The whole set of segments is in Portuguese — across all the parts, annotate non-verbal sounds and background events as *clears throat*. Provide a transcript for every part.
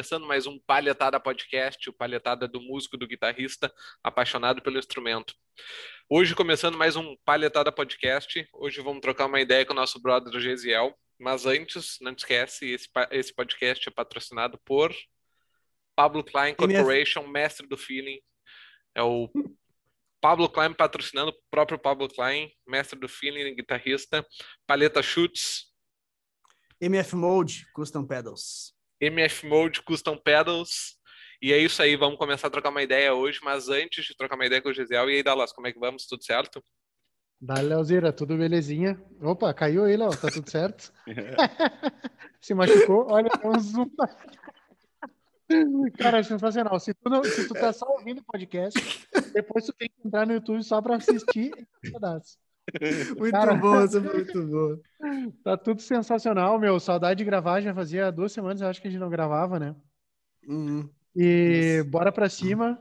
começando mais um Palhetada Podcast, o Palhetada do músico, do guitarrista, apaixonado pelo instrumento. Hoje começando mais um Palhetada Podcast, hoje vamos trocar uma ideia com o nosso brother Gesiel, mas antes, não esquece, esse, esse podcast é patrocinado por Pablo Klein Corporation, mestre do feeling, é o Pablo Klein patrocinando o próprio Pablo Klein, mestre do feeling, guitarrista, Paleta Chutes, MF Mode Custom Pedals. MF Mode Custom Pedals. E é isso aí, vamos começar a trocar uma ideia hoje, mas antes de trocar uma ideia com o Gisel, e aí, Dallas, como é que vamos? Tudo certo? Dale, Leozeira, tudo belezinha? Opa, caiu aí, Léo, tá tudo certo? *laughs* *laughs* Se machucou? Olha, é um zoom. Cara, é sensacional. Se tu, não, se tu tá só ouvindo o podcast, depois tu tem que entrar no YouTube só pra assistir *laughs* pedaço. *laughs* Muito Cara, bom, essa foi muito boa. *laughs* Tá tudo sensacional, meu. Saudade de gravar, já fazia duas semanas, eu acho que a gente não gravava, né? Uhum. E Isso. bora pra cima.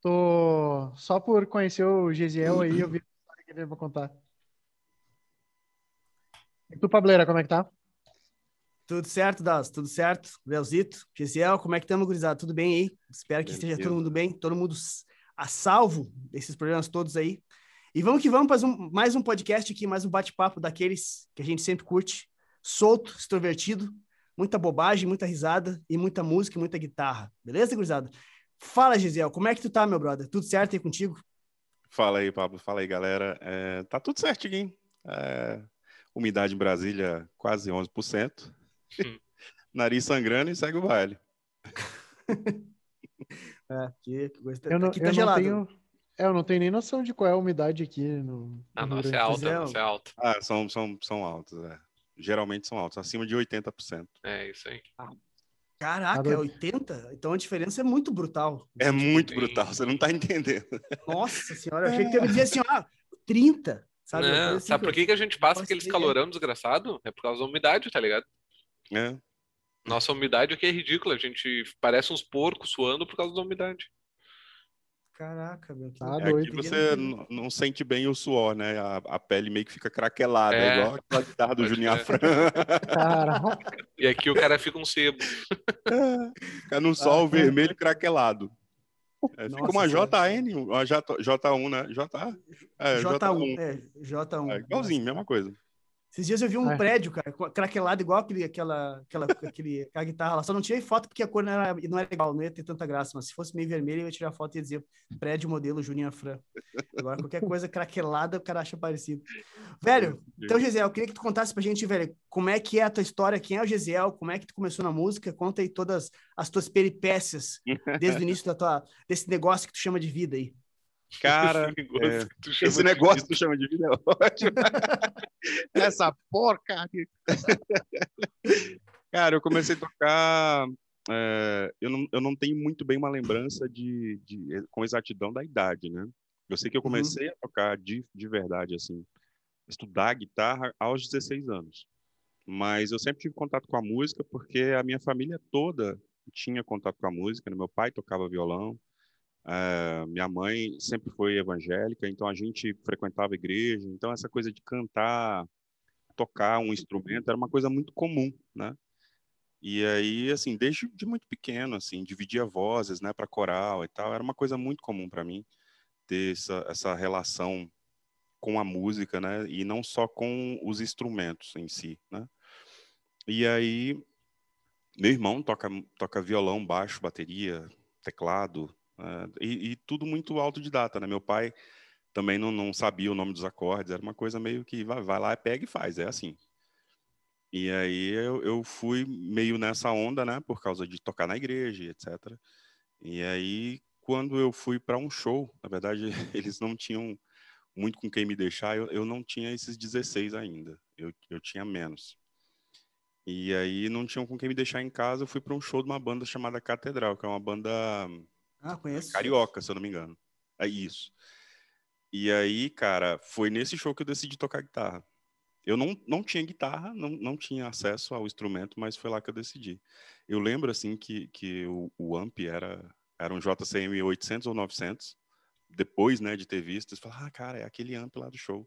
Tô só por conhecer o Gesiel aí, eu vi a história que ele vai contar. E tu, Pableira, como é que tá? Tudo certo, Das? Tudo certo? Belzito, Gesiel, como é que estamos, gurizada? Tudo bem aí? Espero que esteja todo mundo bem, todo mundo a salvo desses problemas todos aí. E vamos que vamos para um, mais um podcast aqui, mais um bate-papo daqueles que a gente sempre curte, solto, extrovertido, muita bobagem, muita risada e muita música e muita guitarra. Beleza, gurizada? Fala, Gisele, como é que tu tá, meu brother? Tudo certo aí contigo? Fala aí, Pablo. Fala aí, galera. É, tá tudo certinho. É, umidade em Brasília quase 11%. Hum. *laughs* Nariz sangrando e segue o baile. *laughs* é, aqui, eu não, aqui tá eu gelado. Não tenho é, eu não tenho nem noção de qual é a umidade aqui no. Ah, nossa, é alta, nossa, é alta. Ah, são, são, são altos, é. Geralmente são altos, acima de 80%. É, isso aí. Ah, caraca, é 80? Então a diferença é muito brutal. É muito brutal, você não tá entendendo. Nossa senhora, eu achei que eu ia dizer assim, ó, 30, sabe? Não, assim, sabe por que, que a gente passa aqueles calorão desgraçado? É por causa da umidade, tá ligado? É. Nossa umidade aqui é ridícula, a gente parece uns porcos suando por causa da umidade. Caraca, meu. Que tá é doido. Aqui você não, não sente bem o suor, né? A, a pele meio que fica craquelada, é. igual a guitarra do Juninho Afran. Caraca. *laughs* E aqui o cara fica um sebo. *laughs* Fica no sol ah, vermelho craquelado. É, fica uma JN, uma J, J1, né? J, é, J1. J1. É, J1. É, igualzinho, mesma coisa. Esses dias eu vi um é. prédio, cara, craquelado igual aquele, aquela, aquela, *laughs* aquele, aquela guitarra lá. Só não tirei foto porque a cor não era, não era igual, não ia ter tanta graça. Mas se fosse meio vermelho, eu ia tirar foto e ia dizer prédio modelo Juninho Fran. Agora, qualquer coisa craquelada, o cara acha parecido. Velho, então, Gesiel, eu queria que tu contasse pra gente, velho, como é que é a tua história, quem é o Gesiel, como é que tu começou na música, conta aí todas as tuas peripécias *laughs* desde o início da tua, desse negócio que tu chama de vida aí. Cara, *laughs* esse negócio, é, esse negócio que tu chama de vida é ótimo. *laughs* Essa porcaria. *laughs* Cara, eu comecei a tocar. É, eu, não, eu não tenho muito bem uma lembrança de, de, com exatidão da idade, né? Eu sei que eu uhum. comecei uhum. a tocar de, de verdade, assim, estudar guitarra aos 16 anos. Mas eu sempre tive contato com a música porque a minha família toda tinha contato com a música. Né? Meu pai tocava violão, Uh, minha mãe sempre foi evangélica, então a gente frequentava igreja, então essa coisa de cantar, tocar um instrumento era uma coisa muito comum, né? E aí, assim, desde de muito pequeno, assim, dividia vozes, né, para coral e tal, era uma coisa muito comum para mim ter essa, essa relação com a música, né, e não só com os instrumentos em si, né? E aí, meu irmão toca toca violão, baixo, bateria, teclado, Uh, e, e, tudo muito autodidata, né? Meu pai também não, não, sabia o nome dos acordes, era uma coisa meio que vai, vai lá, pega e faz, é assim. E aí eu, eu, fui meio nessa onda, né? Por causa de tocar na igreja, etc. E aí, quando eu fui para um show, na verdade, *laughs* eles não tinham muito com quem me deixar, eu, eu não tinha esses 16 ainda, eu, eu tinha menos. E aí não tinham com quem me deixar em casa, eu fui para um show de uma banda chamada Catedral, que é uma banda ah, conheço. Carioca, se eu não me engano. É isso. E aí, cara, foi nesse show que eu decidi tocar guitarra. Eu não, não tinha guitarra, não, não tinha acesso ao instrumento, mas foi lá que eu decidi. Eu lembro, assim, que, que o, o amp era, era um JCM 800 ou 900. Depois, né, de ter visto, eu falei, ah, cara, é aquele amp lá do show.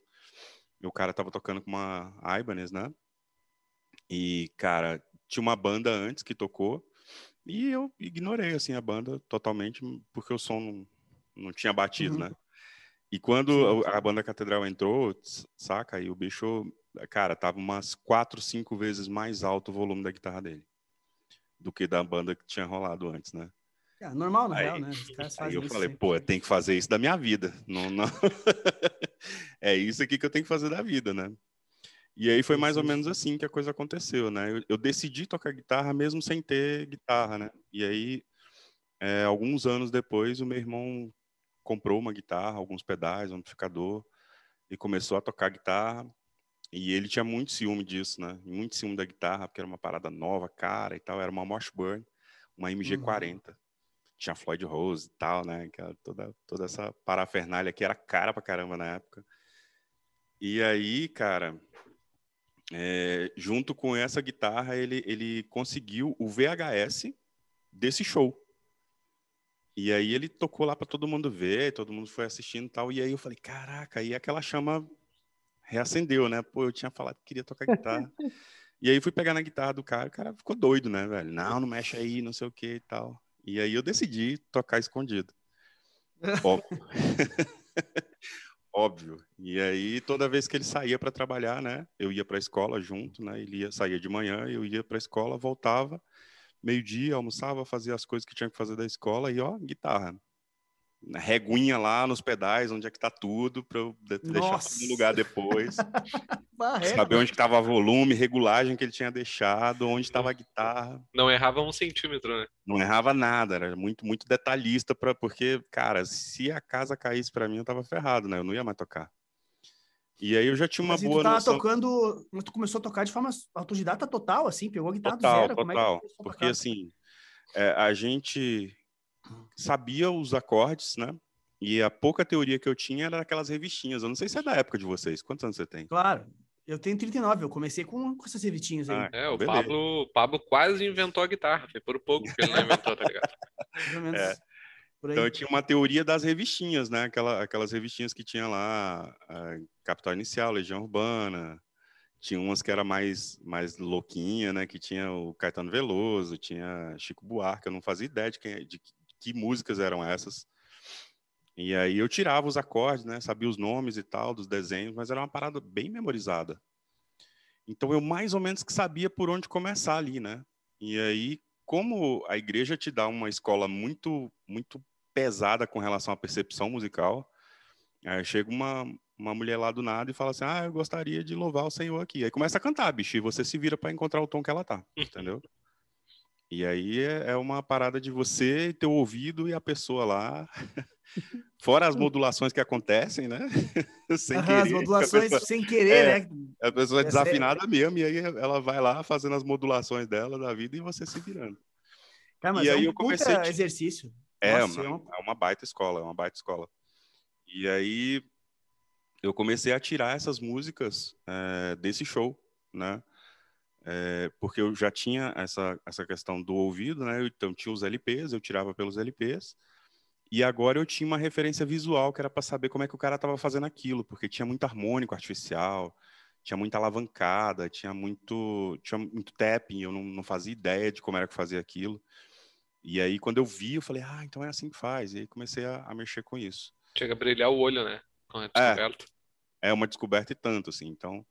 E o cara tava tocando com uma Ibanez, né? E, cara, tinha uma banda antes que tocou, E eu ignorei, assim, a banda totalmente, porque o som não, não tinha batido, uhum. né? E quando a, banda Catedral entrou, saca, e o bicho, cara, tava umas quatro, cinco vezes mais alto o volume da guitarra dele do que da banda que tinha rolado antes, né? É normal, na aí, real, né? *laughs* aí eu falei, sempre. pô, tem que fazer isso da minha vida. Não, não... *laughs* é isso aqui que eu tenho que fazer da vida, né? E aí foi mais ou menos assim que a coisa aconteceu, né? Eu, eu decidi tocar guitarra mesmo sem ter guitarra, né? E aí, é, alguns anos depois, o meu irmão comprou uma guitarra, alguns pedais, um amplificador, e começou a tocar guitarra. E ele tinha muito ciúme disso, né? Muito ciúme da guitarra, porque era uma parada nova, cara e tal. Era uma Washburn, uma MG40. Uhum. Tinha Floyd Rose e tal, né? Toda, toda essa parafernália que era cara pra caramba na época. E aí, cara, é, junto com essa guitarra, ele, ele conseguiu o VHS desse show. E aí ele tocou lá para todo mundo ver, todo mundo foi assistindo e tal. E aí eu falei, caraca, aí aquela chama reacendeu, né? Pô, eu tinha falado que queria tocar guitarra. *laughs* e aí fui pegar na guitarra do cara, o cara ficou doido, né, velho? Não, não mexe aí, não sei o que e tal. E aí eu decidi tocar escondido. *laughs* Óbvio. *laughs* Óbvio. E aí toda vez que ele saía para trabalhar, né, eu ia para a escola junto, né? Ele ia saía de manhã, eu ia para a escola, voltava meio-dia, almoçava, fazia as coisas que tinha que fazer da escola e ó, guitarra reguinha lá nos pedais, onde é que tá tudo, para eu deixar no lugar depois. *laughs* saber onde estava volume, regulagem que ele tinha deixado, onde estava a guitarra. Não errava um centímetro, né? Não errava nada, era muito, muito detalhista, pra, porque, cara, se a casa caísse para mim, eu tava ferrado, né? Eu não ia mais tocar. E aí eu já tinha uma Mas boa tu tava noção... tocando, tu começou a tocar de forma autodidata total, assim, pegou a guitarra total, do zero. Total, é porque assim, é, a gente sabia os acordes, né? E a pouca teoria que eu tinha era aquelas revistinhas. Eu não sei se é da época de vocês. Quantos anos você tem? Claro. Eu tenho 39, eu comecei com, com essas revistinhas aí. Ah, é, o Pablo, Pablo quase inventou a guitarra. Foi por pouco que ele não inventou, tá ligado? *laughs* Mais ou menos. É. Então eu tinha uma teoria das revistinhas, né? Aquela, aquelas revistinhas que tinha lá, Capital Inicial, Legião Urbana, tinha umas que era mais mais louquinha, né? Que tinha o Caetano Veloso, tinha Chico Buarque, eu não fazia ideia de, quem, de que músicas eram essas. E aí eu tirava os acordes, né? Sabia os nomes e tal dos desenhos, mas era uma parada bem memorizada. Então eu mais ou menos que sabia por onde começar ali, né? E aí, como a igreja te dá uma escola muito muito pesada com relação à percepção musical, aí chega uma uma mulher lá do nada e fala assim: "Ah, eu gostaria de louvar o Senhor aqui". Aí começa a cantar, bicho, e você se vira para encontrar o tom que ela tá, *laughs* entendeu? E aí é, é uma parada de você ter o ouvido e a pessoa lá. *laughs* Fora as modulações que acontecem, né? *laughs* sem querer. As modulações pessoa, sem querer, é, né? A pessoa é desafinada é... mesmo, e aí ela vai lá fazendo as modulações dela da vida e você se virando. Cara, mas e é aí um eu comecei a... exercício. É, Nossa, uma, é uma baita escola, é uma baita escola. E aí eu comecei a tirar essas músicas é, desse show, né? É, porque eu já tinha essa, essa questão do ouvido, né? Então tinha os LPs, eu tirava pelos LPs, e agora eu tinha uma referência visual que era para saber como é que o cara estava fazendo aquilo, porque tinha muito harmônico artificial, tinha muita alavancada, tinha muito, tinha muito tapping, eu não, não fazia ideia de como era que fazia aquilo. E aí, quando eu vi, eu falei, ah, então é assim que faz. E aí comecei a, a mexer com isso. Chega a brilhar o olho, né? Com a descoberta. É, é uma descoberta e tanto, assim. Então,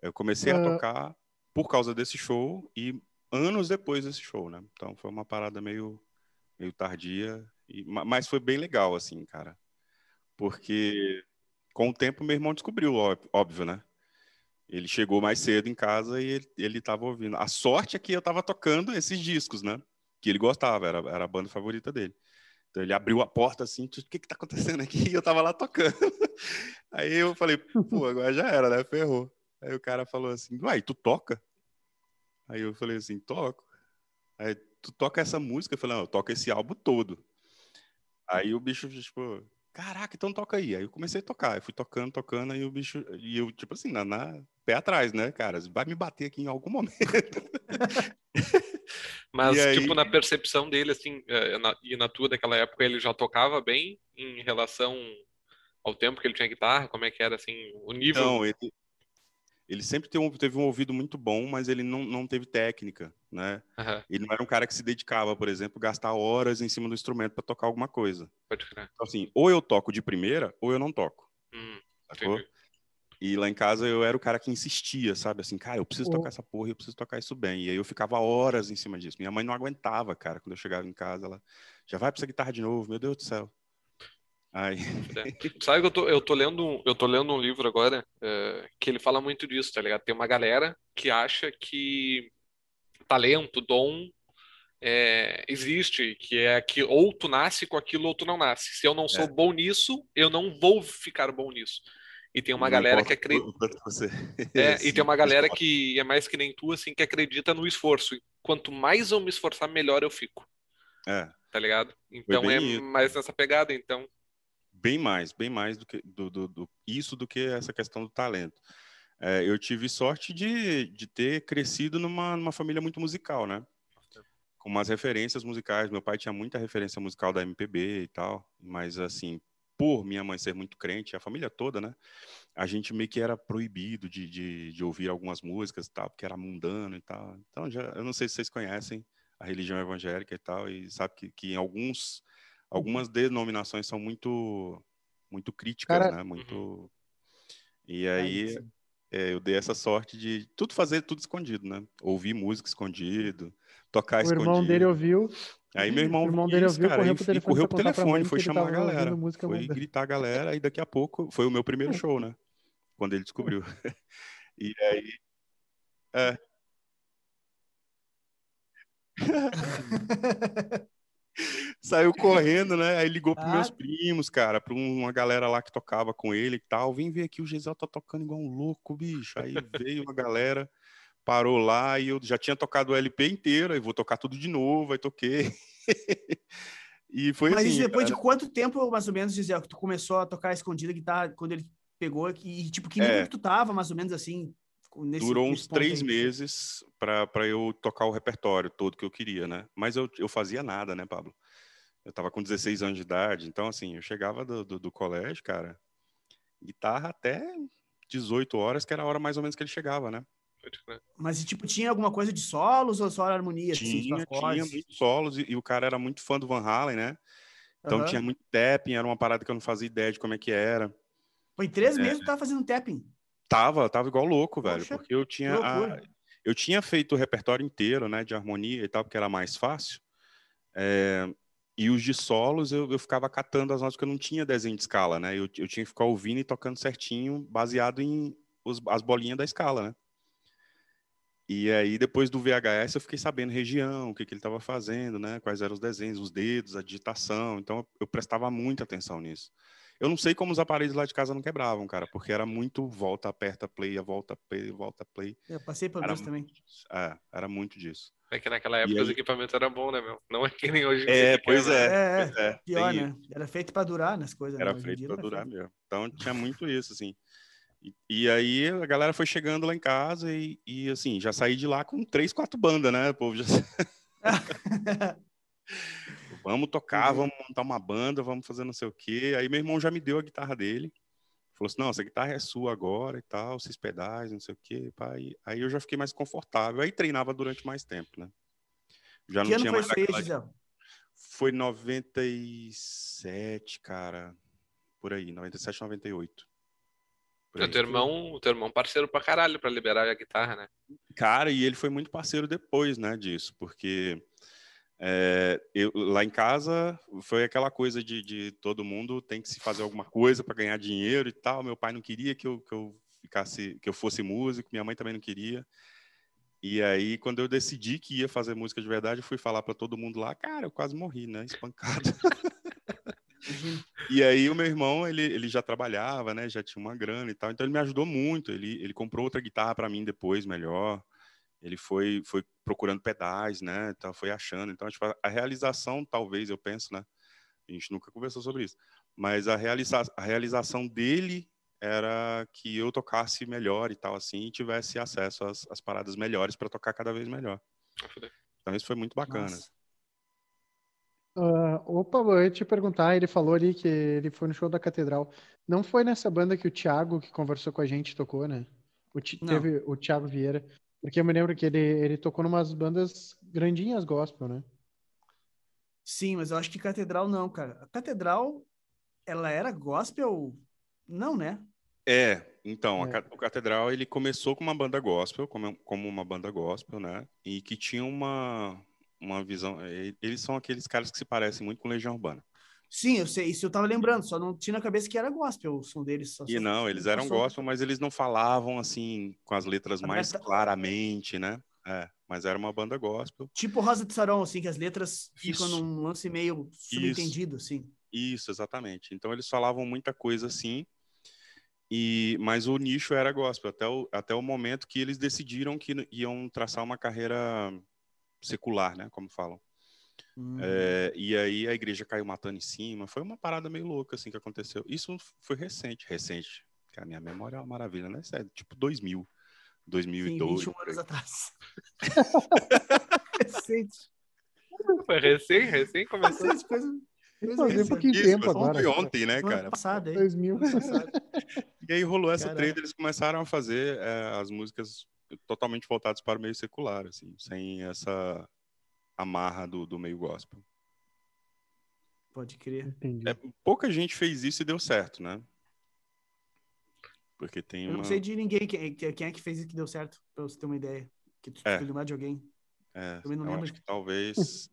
eu comecei uh... a tocar por causa desse show e anos depois desse show, né? Então foi uma parada meio, meio tardia, e, mas foi bem legal, assim, cara. Porque com o tempo meu irmão descobriu, óbvio, né? Ele chegou mais cedo em casa e ele, ele tava ouvindo. A sorte é que eu tava tocando esses discos, né? Que ele gostava, era, era a banda favorita dele. Então ele abriu a porta assim, o que que tá acontecendo aqui? E eu tava lá tocando. *laughs* Aí eu falei, pô, agora já era, né? Ferrou. Aí o cara falou assim, uai, tu toca? Aí eu falei assim, toco. Aí, tu toca essa música? Eu falei, não, eu toco esse álbum todo. Aí o bicho, tipo, caraca, então toca aí. Aí eu comecei a tocar, eu fui tocando, tocando, aí o bicho, e eu, tipo assim, na, na pé atrás, né, cara? Vai me bater aqui em algum momento. *laughs* Mas, aí... tipo, na percepção dele, assim, na, e na tua daquela época, ele já tocava bem em relação ao tempo que ele tinha guitarra? Como é que era, assim, o nível? Não, ele, ele sempre teve um, teve um ouvido muito bom, mas ele não, não teve técnica, né? Aham, Ele não era um cara que se dedicava, por exemplo, gastar horas em cima do instrumento para tocar alguma coisa. pode crer. Então, assim, ou eu toco de primeira, ou eu não toco, Hum, sacou? entendi. E lá em casa eu era o cara que insistia, sabe? Assim, cara, eu preciso tocar essa porra, eu preciso tocar isso bem. E aí eu ficava horas em cima disso. Minha mãe não aguentava, cara, quando eu chegava em casa, ela já vai pra essa guitarra de novo, meu Deus do céu. Aí, Sabe que eu tô, eu tô lendo, um- eu tô lendo um livro agora, eh, que ele fala muito disso, tá ligado? Tem uma galera que acha que talento, dom, eh, existe, que é que ou tu nasce com aquilo ou tu não nasce. Se eu não sou É. bom nisso, eu não vou ficar bom nisso. E tem uma não galera que acredita. É, *laughs* e tem uma galera que é mais que nem tu, assim, que acredita no esforço. E quanto mais eu me esforçar, melhor eu fico, É, tá ligado? Então é isso. mais nessa pegada, então. Bem mais, bem mais do que do, do- do- isso do que essa questão do talento. É, eu tive sorte de, de ter crescido numa, numa família muito musical, né? Com umas referências musicais. Meu pai tinha muita referência musical da MPB e tal, mas assim, por minha mãe ser muito crente, a família toda, né? A gente meio que era proibido de, de, de ouvir algumas músicas e tal, porque era mundano e tal. Então, já, eu não sei se vocês conhecem a religião evangélica e tal, e sabe que, que em alguns algumas denominações são muito muito críticas, Cara- né? Muito e aí é, eu dei essa sorte de tudo fazer tudo escondido, né? Ouvir música escondido, tocar O irmão escondido. dele ouviu. Aí meu irmão, o irmão dele ouviu, cara, correu pro telefone correu pro telefone, foi chamar a galera, foi gritar a galera, e daqui a pouco foi o meu primeiro show, né? Quando ele descobriu. *laughs* E aí é. *laughs* *laughs* Saiu correndo, né? Aí ligou pros Ah. meus primos, cara, pra um- uma galera lá que tocava com ele e tal. Vem ver aqui, o Gisel tá tocando igual um louco, bicho. Aí veio uma galera, parou lá e eu já tinha tocado o LP inteiro, aí vou tocar tudo de novo, aí toquei. *laughs* E foi Mas assim, isso depois cara. de quanto tempo, mais ou menos, Gisele, que tu começou a tocar escondida guitarra quando ele pegou? E, tipo, que nível É. que tu tava, mais ou menos, assim, nesse Durou uns três aí? meses para eu tocar o repertório todo que eu queria, né? Mas eu, eu fazia nada, né, Pablo? Eu tava com 16 anos de idade, então, assim, eu chegava do, do, do colégio, cara, guitarra até 18 horas, que era a hora mais ou menos que ele chegava, né? Mas, tipo, tinha alguma coisa de solos ou só era harmonia? assim, Tinha, tipo, tinha muitos solos, e, e o cara era muito fã do Van Halen, né? Então Aham. tinha muito tapping, era uma parada que eu não fazia ideia de como é que era. Foi em três É. meses que tu tava fazendo tapping. Tava, tava igual louco, velho, Poxa, porque eu tinha a- eu tinha feito o repertório inteiro, né, de harmonia e tal, porque era mais fácil. É, e os de solos eu, eu ficava catando as notas porque eu não tinha desenho de escala, né? Eu, eu tinha que ficar ouvindo e tocando certinho, baseado em os- as bolinhas da escala, né? E aí, depois do VHS, eu fiquei sabendo região, o que, que ele estava fazendo, né? Quais eram os desenhos, os dedos, a digitação. Então, eu prestava muita atenção nisso. Eu não sei como os aparelhos lá de casa não quebravam, cara, porque era muito volta, aperta, play, volta, play, volta, play. Eu passei por Era dois também. É, era muito disso. É que naquela época os aí- equipamentos eram bons, né, meu? Não é que nem hoje. É, pois quebra. é. É, é. pois é, Pior, né? Era feito pra durar nas coisas. né? Era em feito é durar feito. mesmo. Então tinha muito isso, assim. E, e aí a galera foi chegando lá em casa e, e, assim, já saí de lá com três, quatro bandas, né? O povo já. *laughs* vamos tocar, Uhum. vamos montar uma banda, vamos fazer não sei o quê. Aí meu irmão já me deu a guitarra dele. Falou assim: não, essa guitarra é sua agora e tal, esses pedais, não sei o quê. Pai. Aí eu já fiquei mais confortável. Aí treinava durante mais tempo, né? Já que não ano tinha foi mais isso aí, aquela... Gisele? Foi 97, cara. Por aí, 97, 98. Por O aí. teu irmão, o teu irmão parceiro pra caralho pra liberar a guitarra, né? Cara, e ele foi muito parceiro depois, né, disso, porque é, eu, lá em casa foi aquela coisa de, de todo mundo tem que se fazer alguma coisa para ganhar dinheiro e tal. Meu pai não queria que eu, que eu ficasse, que eu fosse músico, minha mãe também não queria. E aí, quando eu decidi que ia fazer música de verdade, fui falar para todo mundo lá, cara, eu quase morri, né, espancado. *laughs* E aí o meu irmão, ele, ele já trabalhava, né? Já tinha uma grana e tal. Então ele me ajudou muito. Ele, ele comprou outra guitarra para mim depois, melhor. Ele foi, foi procurando pedais, né? Então foi achando. Então, tipo, a- realização, talvez, eu penso, né? A gente nunca conversou sobre isso. Mas a, realiza a realização dele era que eu tocasse melhor e tal, assim, e tivesse acesso às, às paradas melhores para tocar cada vez melhor. Então isso foi muito bacana. Ah, opa, eu ia te perguntar, ele falou ali que ele foi no show da Catedral. Não foi nessa banda que o Thiago, que conversou com a gente, tocou, né? O, teve o Thiago Vieira. Porque eu me lembro que ele, ele tocou numas bandas grandinhas gospel, né? Sim, mas eu acho que Catedral não, cara. A Catedral, ela era gospel? Não, né? É, então, é. A, o Catedral, ele começou com uma banda gospel, como, como uma banda gospel, né? E que tinha uma, uma visão... Eles são aqueles caras que se parecem muito com Legião Urbana. Sim, eu sei, isso eu tava lembrando, só não tinha na cabeça que era gospel o som deles. Só, e não, eles eram gospel, mas eles não falavam assim, com as letras mais claramente, né? É, mas era uma banda gospel. Tipo Rosa de Saron, assim, que as letras isso. ficam num lance meio subentendido, isso. assim. Isso, exatamente. Então eles falavam muita coisa assim, e mas o nicho era gospel, até o, até o momento que eles decidiram que iam traçar uma carreira secular, né, como falam. Hum. É, e aí a igreja caiu matando em cima. Foi uma parada meio louca assim que aconteceu. Isso foi recente, recente. Que a minha memória é uma maravilha, né? É tipo 2000, 2002. Sim, 21 anos atrás. *laughs* recente. Foi recém, recém começou. Recente, coisa... Um pouquinho de tempo agora. Foi ontem, né, cara? Passado, 2000. *laughs* E aí rolou essa Caramba. trade, eles começaram a fazer é, as músicas totalmente voltadas para o meio secular, assim, sem essa amarra do, do meio gospel. Pode crer. É, pouca gente fez isso e deu certo, né? Porque tem Eu uma... não sei de ninguém quem, quem é que fez isso que deu certo, pra você ter uma ideia. Que tu é. lembrar de alguém. É, eu, eu acho que talvez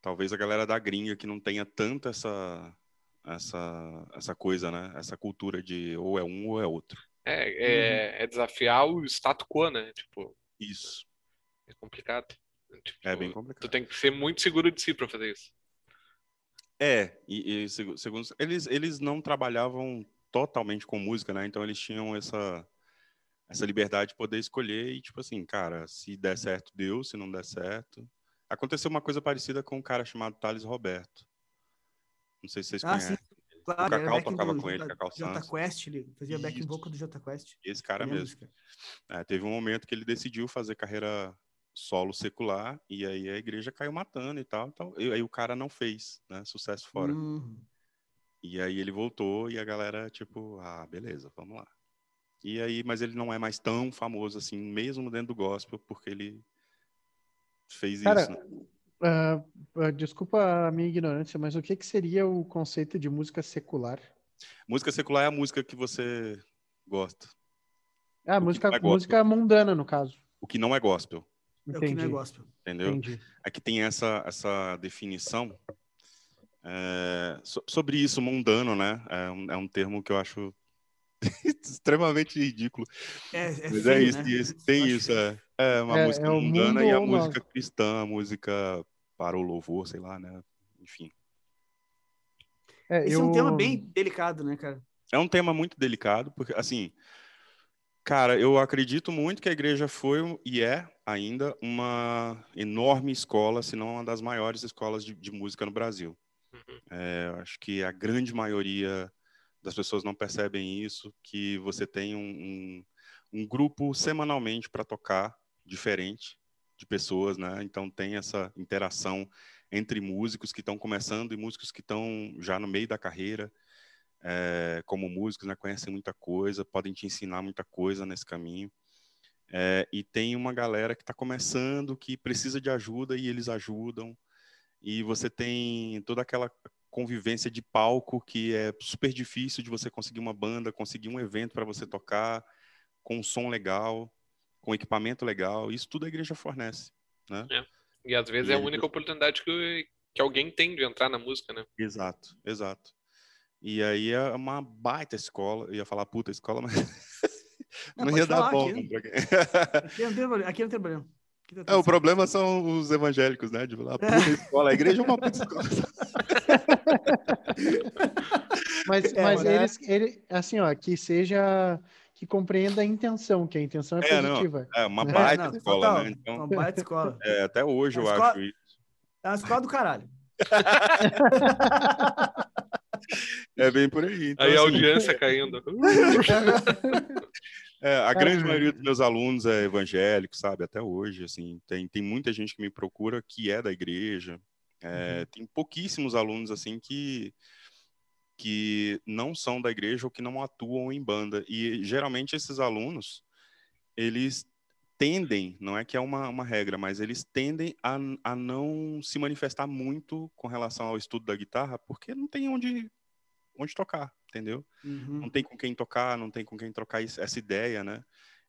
talvez a galera da gringa que não tenha tanto essa essa essa coisa, né? Essa cultura de ou é um ou é outro. É, é, uhum. é desafiar o status quo, né? Tipo, isso. É complicado. Tipo, é bem complicado. Tu tem que ser muito seguro de si para fazer isso. É, e, e segundo eles eles não trabalhavam totalmente com música, né? Então eles tinham essa essa liberdade de poder escolher e tipo assim, cara, se der certo deu, se não der certo. Aconteceu uma coisa parecida com um cara chamado Thales Roberto. Não sei se vocês ah, conhecem. Sim. Claro, o Cacau tocava com ele, Cacau Jota Quest, ele fazia Isso. back vocal do Jota Quest. Esse cara mesmo. É, teve um momento que ele decidiu fazer carreira solo secular, e aí a igreja caiu matando e tal, tal. E aí o cara não fez, né? Sucesso fora. Uhum. E aí ele voltou e a galera, tipo, ah, beleza, vamos lá. E aí, mas ele não é mais tão famoso assim, mesmo dentro do gospel, porque ele fez cara, isso. Né? Uh, desculpa a minha ignorância, mas o que, que seria o conceito de música secular? Música secular é a música que você gosta. Ah, música, é música mundana, no caso. O que não é gospel. Entendi. É o que não é gospel. Entendeu? Entendi. Aqui tem essa, essa definição. É, so, sobre isso, mundano, né? É um, é um termo que eu acho *laughs* extremamente ridículo. É, é Mas feio, é isso, né? isso tem isso. É, é uma É, música é mundana e a música cristã, a música para o louvor, sei lá, né? Enfim. É, Esse eu... é um tema bem delicado, né, cara? É um tema muito delicado, porque, assim, cara, eu acredito muito que a igreja foi e é ainda uma enorme escola, se não uma das maiores escolas de, de música no Brasil. É, eu acho que a grande maioria das pessoas não percebem isso, que você tem um, um, um grupo semanalmente para tocar diferente de pessoas, né? Então tem essa interação entre músicos que estão começando e músicos que estão já no meio da carreira, é, como músicos, né? Conhecem muita coisa, podem te ensinar muita coisa nesse caminho. É, e tem uma galera que está começando, que precisa de ajuda e eles ajudam. E você tem toda aquela convivência de palco que é super difícil de você conseguir uma banda, conseguir um evento para você tocar com um som legal, com equipamento legal. Isso tudo a igreja fornece, né? É. E às vezes e é a única oportunidade que, que alguém tem de entrar na música, né? Exato, exato. E aí é uma baita escola. Eu ia falar puta escola, mas *laughs* não, não ia dar bom. Aqui, aqui, não tem, aqui não tem problema. É, o problema são os evangélicos, né? De falar, puta escola, a igreja é uma puta escola. *laughs* mas É, mas né? eles, ele, assim, ó, que seja, que compreenda a intenção, que a intenção é, É, não, positiva. é uma É, baita não, escola, total. né? Então, Uma baita escola. *laughs* é, até hoje eu A escola- acho isso. É uma escola do caralho. É bem por aí. Então, Aí a assim, audiência caindo. *laughs* *laughs* É, a grande maioria dos meus alunos é evangélico, sabe? Até hoje, assim, tem, tem muita gente que me procura que é da igreja. É, Tem pouquíssimos alunos, assim, que, que não são da igreja ou que não atuam em banda. E, geralmente, esses alunos, eles tendem, não é que é uma, uma regra, mas eles tendem a, a não se manifestar muito com relação ao estudo da guitarra, porque não tem onde, onde tocar, entendeu? Uhum. Não tem com quem tocar, não tem com quem trocar essa ideia, né?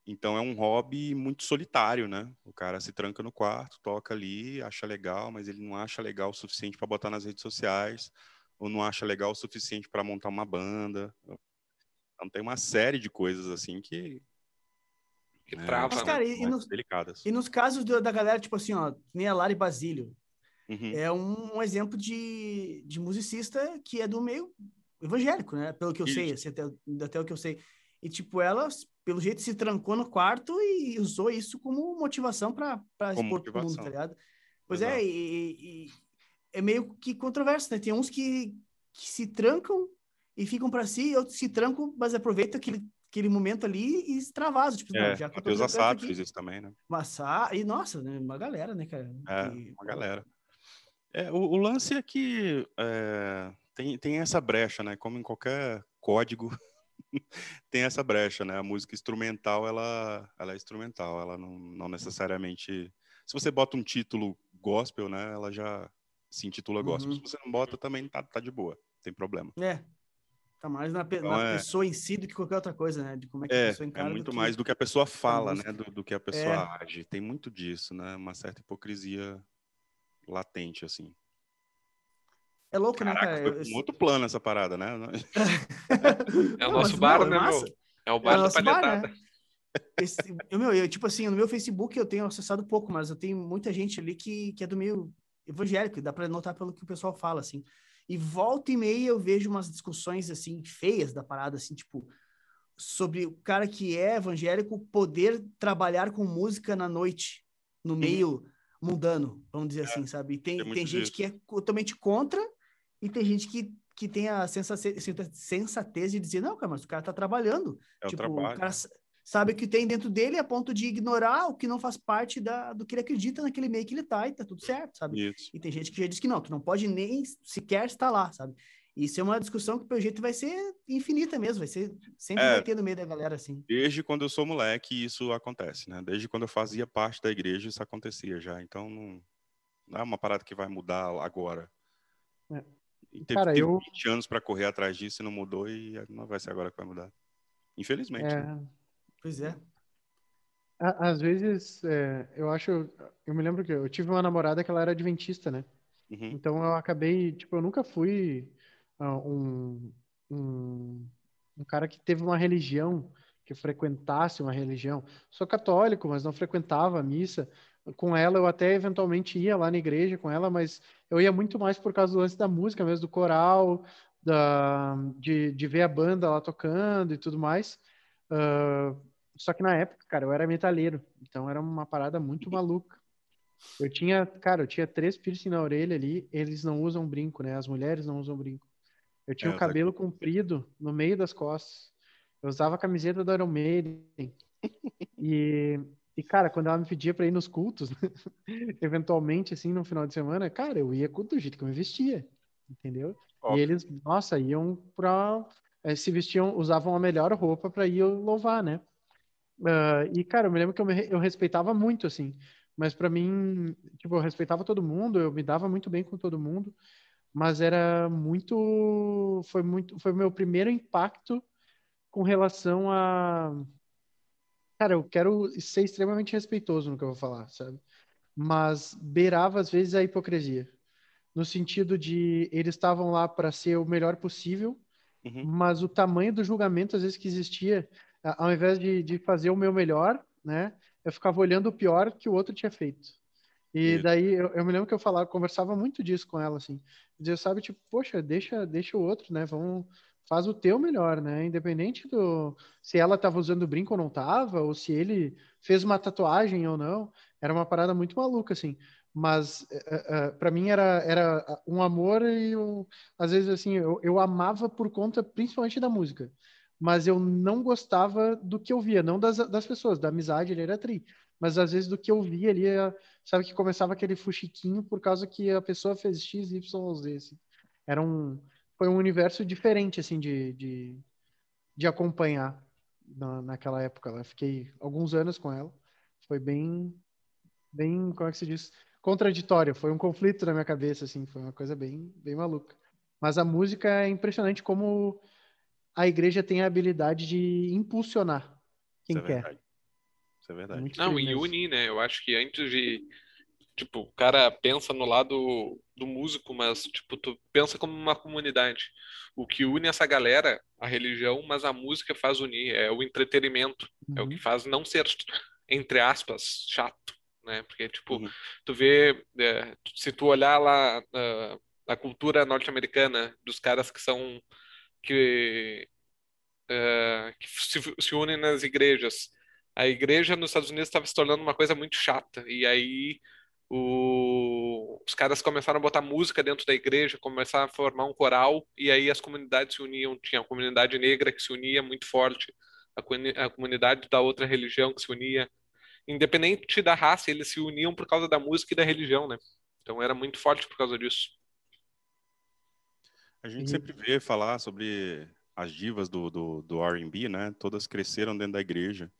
Então é um hobby muito solitário, né? O cara se tranca no quarto, toca ali, acha legal, mas ele não acha legal o suficiente para botar nas redes sociais, ou não acha legal o suficiente para montar uma banda. Então tem uma série de coisas assim que Que É. trava, Mas, né? cara, e, e nos, delicadas. e nos casos do- da galera, tipo assim, ó, nem a Lari Basílio, Uhum. é um, um exemplo de, de musicista que é do meio evangélico, né? Pelo que eu sei, Isso. assim, até, até o que eu sei. E, tipo, ela, pelo jeito, se trancou no quarto e usou isso como motivação para expor pro mundo, tá ligado? Pois Exato. é, e, e- é meio que controverso, né? Tem uns que, que se trancam e ficam para si, e outros se trancam, mas aproveitam aquele, aquele momento ali e extravasam. Tipo, não, É, já eu tô Matheus aqui, fez isso também, né? Massá, e nossa, né, uma galera, né, cara? É, Que- uma galera. É, o, o lance é que é, tem, tem essa brecha, né? Como em qualquer código, *laughs* tem essa brecha, né? A música instrumental, ela, ela é instrumental, ela não, não necessariamente... Se você bota um título gospel, né? Ela já se intitula gospel. Uhum. Se você não bota, também tá, tá de boa, não tem problema. É. Tá mais na, pe- Então, na é- pessoa em si do que qualquer outra coisa, né? De como é que a É, pessoa é encara. do muito que- mais do que a pessoa fala, né? Do, do que a pessoa age. Tem muito disso, né? Uma certa hipocrisia latente, assim. É louco, né, Caraca, cara? foi Eu- um outro plano essa parada, né? *laughs* É o Não, nosso bar, é né, meu? É o É bar o da bar, palhetada. né? Esse- eu, meu, eu, tipo assim, no meu Facebook eu tenho acessado pouco, mas eu tenho muita gente ali que, que é do meio evangélico, e dá pra notar pelo que o pessoal fala, assim. E volta e meia eu vejo umas discussões, assim, feias da parada, assim, tipo, sobre o cara que é evangélico poder trabalhar com música na noite, no meio mundano, vamos dizer assim, sabe? E tem, tem tem gente disso. que é totalmente contra e tem gente que, que tem a sensace- sensatez de dizer, não, cara, mas o cara tá trabalhando, É o tipo, trabalho. o cara sa- sabe o que tem dentro dele a ponto de ignorar o que não faz parte da, do que ele acredita naquele meio que ele tá e tá tudo certo, sabe? Isso. E tem gente que já diz que não, tu não pode nem sequer estar lá, sabe? Isso é uma discussão que, pelo jeito, vai ser infinita mesmo, vai ser, sempre É. vai ter no meio da galera, assim. Desde quando eu sou moleque, isso acontece, né? Desde quando eu fazia parte da igreja, isso acontecia já. Então, não, não é uma parada que vai mudar agora. É. E teve, Cara, teve eu- 20 anos para correr atrás disso e não mudou e não vai ser agora que vai mudar. Infelizmente. né? Pois é. às vezes, é, eu acho, eu me lembro que eu tive uma namorada que ela era adventista, né? Uhum. Então eu acabei, tipo, eu nunca fui ah, um, um, um cara que teve uma religião, que frequentasse uma religião. Sou católico, mas não frequentava a missa. Com ela, eu até eventualmente ia lá na igreja com ela, mas eu ia muito mais por causa do lance da música mesmo, do coral, da, de, de ver a banda lá tocando e tudo mais. Ah, só que na época, cara, eu era metaleiro, então era uma parada muito maluca. Eu tinha, cara, eu tinha três piercing na orelha ali, eles não usam brinco, né? As mulheres não usam brinco. Eu tinha É, o cabelo comprido no meio das costas. Eu usava a camiseta do Iron Maiden. *laughs* E, e cara, quando ela me pedia pra ir nos cultos, *laughs* eventualmente, assim, no final de semana, cara, eu ia do jeito que eu me vestia, entendeu? E Óbvio. eles, nossa, iam pra. eh, Se vestiam, usavam a melhor roupa pra ir louvar, né? Ah, e, cara, eu me lembro que eu, me, eu respeitava muito, assim. Mas pra mim, tipo, eu respeitava todo mundo, eu me dava muito bem com todo mundo. Mas era muito. Foi muito. Foi o meu primeiro impacto com relação a. Cara, eu quero ser extremamente respeitoso no que eu vou falar, sabe? Mas beirava às vezes a hipocrisia. No sentido de eles estavam lá para ser o melhor possível, Uhum. mas o tamanho do julgamento às vezes que existia, ao invés de, de fazer o meu melhor, né, eu ficava olhando o pior que o outro tinha feito. E Isso. daí eu, eu me lembro que eu falava, conversava muito disso com ela, assim. Dizia, sabe, tipo, poxa, deixa, deixa o outro, né? Vamos, faz o teu melhor, né? Independente do se ela estava usando brinco ou não estava, ou se ele fez uma tatuagem ou não. Era uma parada muito maluca, assim. Mas para mim era, era um amor e um, às vezes assim eu, eu amava por conta principalmente da música, mas eu não gostava do que eu via, não das, das pessoas, da amizade, ele era tri, mas às vezes do que eu via ali, eh, sabe que começava aquele fuxiquinho por causa que a pessoa fez X, Y, Z. Assim. Era um, foi um universo diferente assim de, de, de acompanhar. na, naquela época. Eu fiquei alguns anos com ela. Foi bem, bem, como é que se diz? Contraditório. Foi um conflito na minha cabeça, assim. Foi uma coisa bem, bem maluca. Mas a música é impressionante como a igreja tem a habilidade de impulsionar quem Isso é quer. verdade. Isso é verdade. Muito Não, e une, né? Eu acho que antes de. Tipo, o cara pensa no lado do músico, mas, tipo, tu pensa como uma comunidade. O que une essa galera, a religião, mas a música faz unir, é o entretenimento. É o Uhum. que faz não ser, entre aspas, chato, né? Porque, tipo, Uhum. tu vê, é, se tu olhar lá ah, a cultura norte-americana, dos caras que são, que, eh, que se, se unem nas igrejas. A igreja nos Estados Unidos estava se tornando uma coisa muito chata, e aí o- os caras começaram a botar música dentro da igreja, começaram a formar um coral, e aí as comunidades se uniam. Tinha a comunidade negra que se unia muito forte, a comunidade da outra religião que se unia. Independente da raça, eles se uniam por causa da música e da religião, né? Então era muito forte por causa disso. A gente E- sempre vê falar sobre as divas do, do, do R&B, né? Todas cresceram dentro da igreja.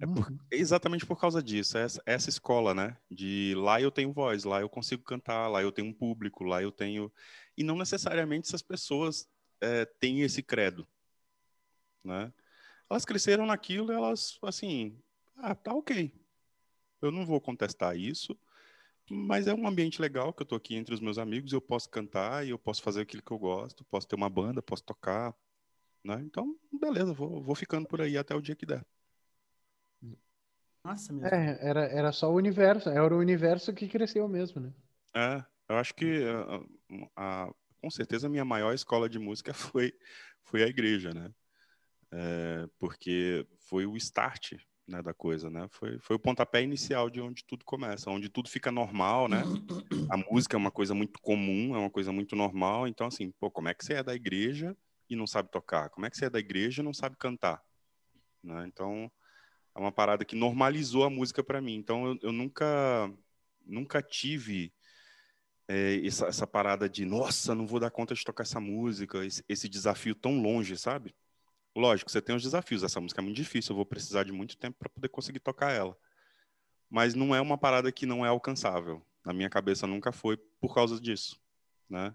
É, por- Uhum. exatamente por causa disso, essa, essa escola, né? De lá eu tenho voz, lá eu consigo cantar, lá eu tenho um público, lá eu tenho. E não necessariamente essas pessoas é, têm esse credo, né? Elas cresceram naquilo, e elas, assim, ah, tá ok. Eu não vou contestar isso, mas é um ambiente legal que eu tô aqui entre os meus amigos, eu posso cantar e eu posso fazer aquilo que eu gosto, posso ter uma banda, posso tocar, né? Então, beleza, vou, vou ficando por aí até o dia que der. Nossa, mesmo. É, era, era só o universo, era o universo que cresceu mesmo, né? É, eu acho que ah, a- a- com certeza a minha maior escola de música *laughs* foi, foi a igreja, né? É, porque foi o start né, da coisa, né? Foi, foi o pontapé inicial de onde tudo começa, onde tudo fica normal, né? A música é uma coisa muito comum, é uma coisa muito normal. Então, assim, pô, como é que você é da igreja e não sabe tocar? Como é que você é da igreja e não sabe cantar? Né? Então, é uma parada que normalizou a música para mim. Então, eu, eu nunca, nunca tive é, essa, essa parada de, nossa, não vou dar conta de tocar essa música, esse, esse desafio tão longe, sabe? Lógico, você tem os desafios. Essa música é muito difícil, eu vou precisar de muito tempo para poder conseguir tocar ela. Mas não é uma parada que não é alcançável. Na minha cabeça nunca foi por causa disso, né?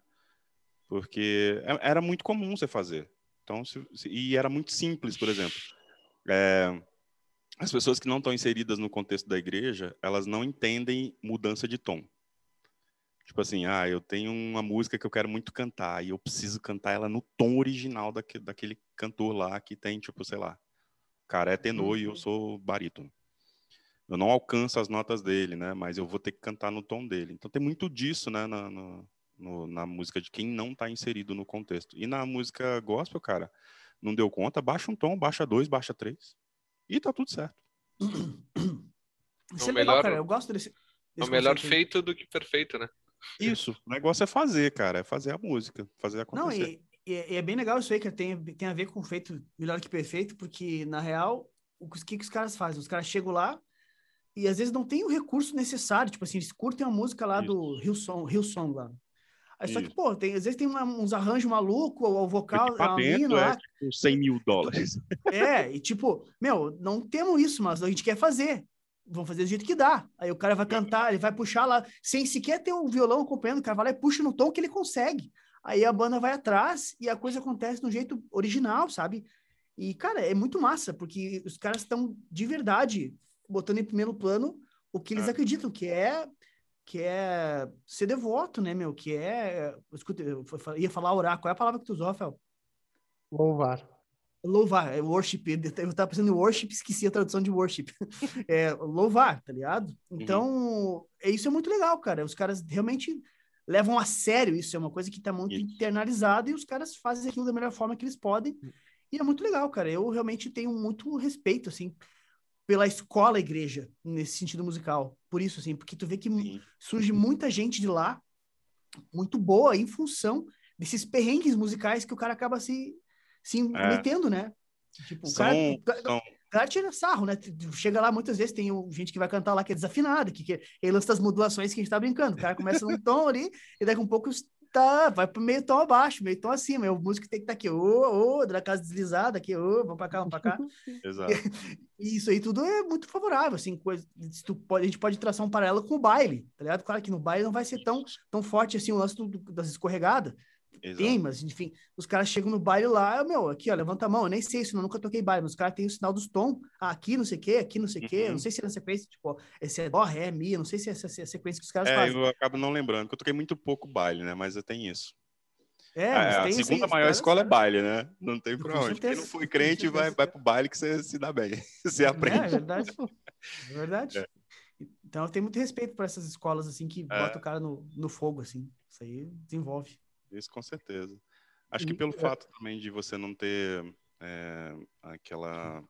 Porque é- era muito comum você fazer. Então, se- se- e era muito simples, por exemplo. É, as pessoas que não estão inseridas no contexto da igreja, elas não entendem mudança de tom. Tipo assim, ah, eu tenho uma música que eu quero muito cantar e eu preciso cantar ela no tom original daque, daquele cantor lá que tem, tipo, sei lá, o cara é tenor e eu sou barítono. Eu não alcanço as notas dele, né? Mas eu vou ter que cantar no tom dele. Então tem muito disso, né? Na, no- no- na música de quem não está inserido no contexto. E na música gospel, cara, não deu conta, baixa um tom, baixa dois, baixa três. E tá tudo certo. Isso *coughs* É é o legal, melhor- cara. Eu gosto desse. É desse o melhor feito do que perfeito, né? Isso. O negócio é fazer, cara. É fazer a música, fazer Não, acontecer. e, e- e é bem legal isso aí, que tem, tem a ver com feito melhor que perfeito, porque, na real, o que, que os caras fazem? Os caras chegam lá e às vezes não tem o recurso necessário. Tipo assim, eles curtem a música lá do Hillsong, Hillsong lá. Aí, só que, Isso. pô, tem, às vezes tem uma- uns arranjos malucos, ou o vocal, a mina é lá. tipo 100 mil dólares. É, e tipo, meu, não temos isso, mas a gente quer fazer. Vamos fazer do jeito que dá. Aí o cara vai cantar, ele vai puxar lá, sem sequer ter o violão acompanhando, o cara vai lá e puxa no tom que ele consegue. Aí a banda vai atrás e a coisa acontece de um jeito original, sabe? E, cara, é muito massa, porque os caras estão de verdade botando em primeiro plano o que eles É. acreditam, que é que é ser devoto, né, meu? Que é. Escuta, eu ia falar orar. Qual é a palavra que tu usou, Rafael? Louvar. Louvar, é worship. Eu tava pensando em worship, esqueci a tradução de worship. *laughs* É louvar, tá ligado? Então, é, isso é muito legal, cara. Os caras realmente levam a sério isso, é uma coisa que tá muito Isso. internalizada e os caras fazem aquilo da melhor forma que eles podem. E é muito legal, cara. Eu realmente tenho muito respeito, assim, pela escola igreja, nesse sentido musical. Por isso, assim, porque tu vê que Sim. surge muita gente de lá muito boa em função desses perrengues musicais que o cara acaba se, se É. metendo, né? Tipo, o São, cara, o cara- são- o cara tira sarro, né? Chega lá, muitas vezes tem gente que vai cantar lá que é desafinada, que, que ele lança as modulações que a gente tá brincando. O cara começa num *laughs* tom ali e daqui a um pouco tá, vai pro meio tom abaixo, meio tom acima. O músico tem que estar tá aqui, ô, ô, da casa deslizada aqui, ô, vamos pra cá, vamos pra cá. *laughs* Exato. *laughs* E isso aí tudo é muito favorável, assim, coisa, tu pode, a gente pode traçar um paralelo com o baile, tá ligado? Claro que no baile não vai ser tão, tão forte assim o lance do, das escorregadas, Exato. tem, mas enfim, os caras chegam no baile lá, meu, aqui, ó, levanta a mão, eu nem sei isso, eu nunca toquei baile, mas os caras têm o sinal dos tons, ah, aqui não sei o quê, aqui não sei o quê, Uhum. não sei se é na sequência, tipo, esse é dó, ré, mi, eu não sei se é essa essa sequência que os caras É, fazem. eu acabo não lembrando, porque eu toquei muito pouco baile, né? Mas eu tenho isso. É, É, mas a isso segunda maior escola é baile, né? Não tem pra onde. Quem não foi crente vai, vai pro baile que você se dá bem. *laughs* Você É, aprende. é verdade. É verdade. É. Então eu tenho muito respeito por essas escolas assim que É. botam o cara no, no fogo, assim. Isso aí desenvolve. Isso com certeza. Acho que pelo é- fato também de você não ter é, aquela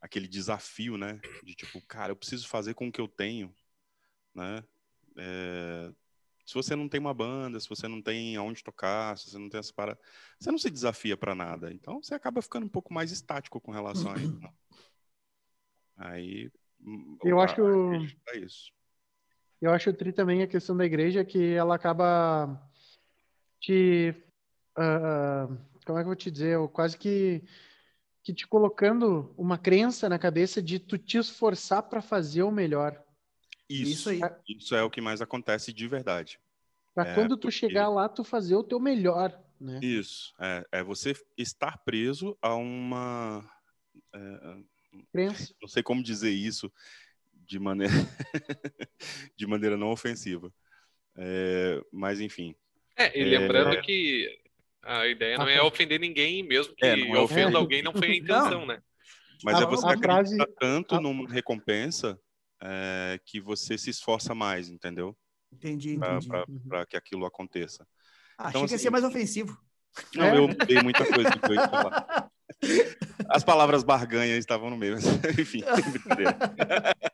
aquele desafio, né? De tipo, cara, eu preciso fazer com o que eu tenho, né? É, se você não tem uma banda, se você não tem aonde tocar, se você não tem essa para, você não se desafia para nada. Então você acaba ficando um pouco mais estático com relação a isso. Aí Eu acho- é isso. Eu acho tri também a questão da igreja que ela acaba te. ah, como é que eu vou te dizer? Eu quase que, que te colocando uma crença na cabeça de tu te esforçar para fazer o melhor. Isso, Isso aí. isso é o que mais acontece de verdade. Para É, quando tu porque- chegar lá, tu fazer o teu melhor, né? Isso, é, é você estar preso a uma. é, Crença. não sei como dizer isso de maneira, *laughs* de maneira não ofensiva. É, mas, enfim. É, e É. lembrando que a ideia não é Ah, ofender ninguém, mesmo que É, não é ofenda ofender. alguém, não foi a intenção, né? Mas A- é você acreditar frase- tanto a- numa recompensa é, que você se esforça mais, entendeu? Entendi, Para entendi. que aquilo aconteça. Ah, Então, achei que ia assim, ser mais ofensivo. Não, É. eu mudei muita coisa do que eu ia falar. As palavras barganha estavam no meio, mas, *laughs* enfim, brincadeira. *laughs*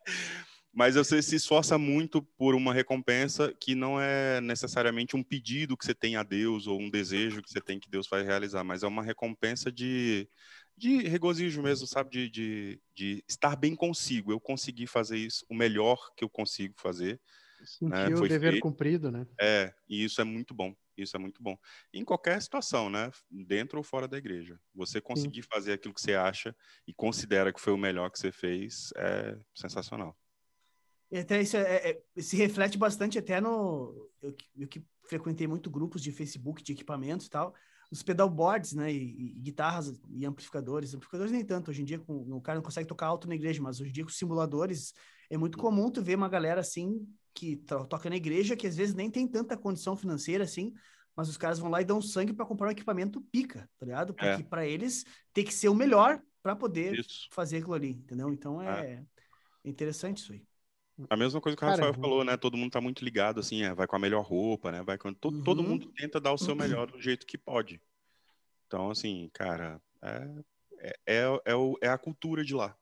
Mas você se esforça muito por uma recompensa que não é necessariamente um pedido que você tem a Deus ou um desejo que você tem que Deus vai realizar, mas é uma recompensa de, de regozijo mesmo, sabe? De, de, de estar bem consigo. Eu consegui fazer isso, o melhor que eu consigo fazer. Sentir o foi dever feito. cumprido, né? É, e isso é muito bom. Isso é muito bom. Em qualquer situação, né? Dentro ou fora da igreja. Você conseguir fazer aquilo que você acha e considera que foi o melhor que você fez é sensacional. Até isso é, é- se reflete bastante até no. Eu, que- eu que frequentei muito grupos de Facebook de equipamentos e tal, os pedalboards, né? E, e guitarras e amplificadores. Amplificadores nem tanto. Hoje em dia, com, o cara não consegue tocar alto na igreja, mas hoje em dia com simuladores é muito comum tu ver uma galera assim que to- toca na igreja, que às vezes nem tem tanta condição financeira assim, mas os caras vão lá e dão sangue para comprar um equipamento pica, tá ligado? Porque para eles tem que ser o melhor para poder Isso. fazer aquilo ali, entendeu? Então é, é interessante isso aí. A mesma coisa que o Rafael falou, né? Todo mundo tá muito ligado, assim, é, vai com a melhor roupa, né? Vai com... to- Todo Uhum. mundo tenta dar o seu *clears throat* melhor do jeito que pode. Então, assim, cara, é, é, é, é, o- é a cultura de lá.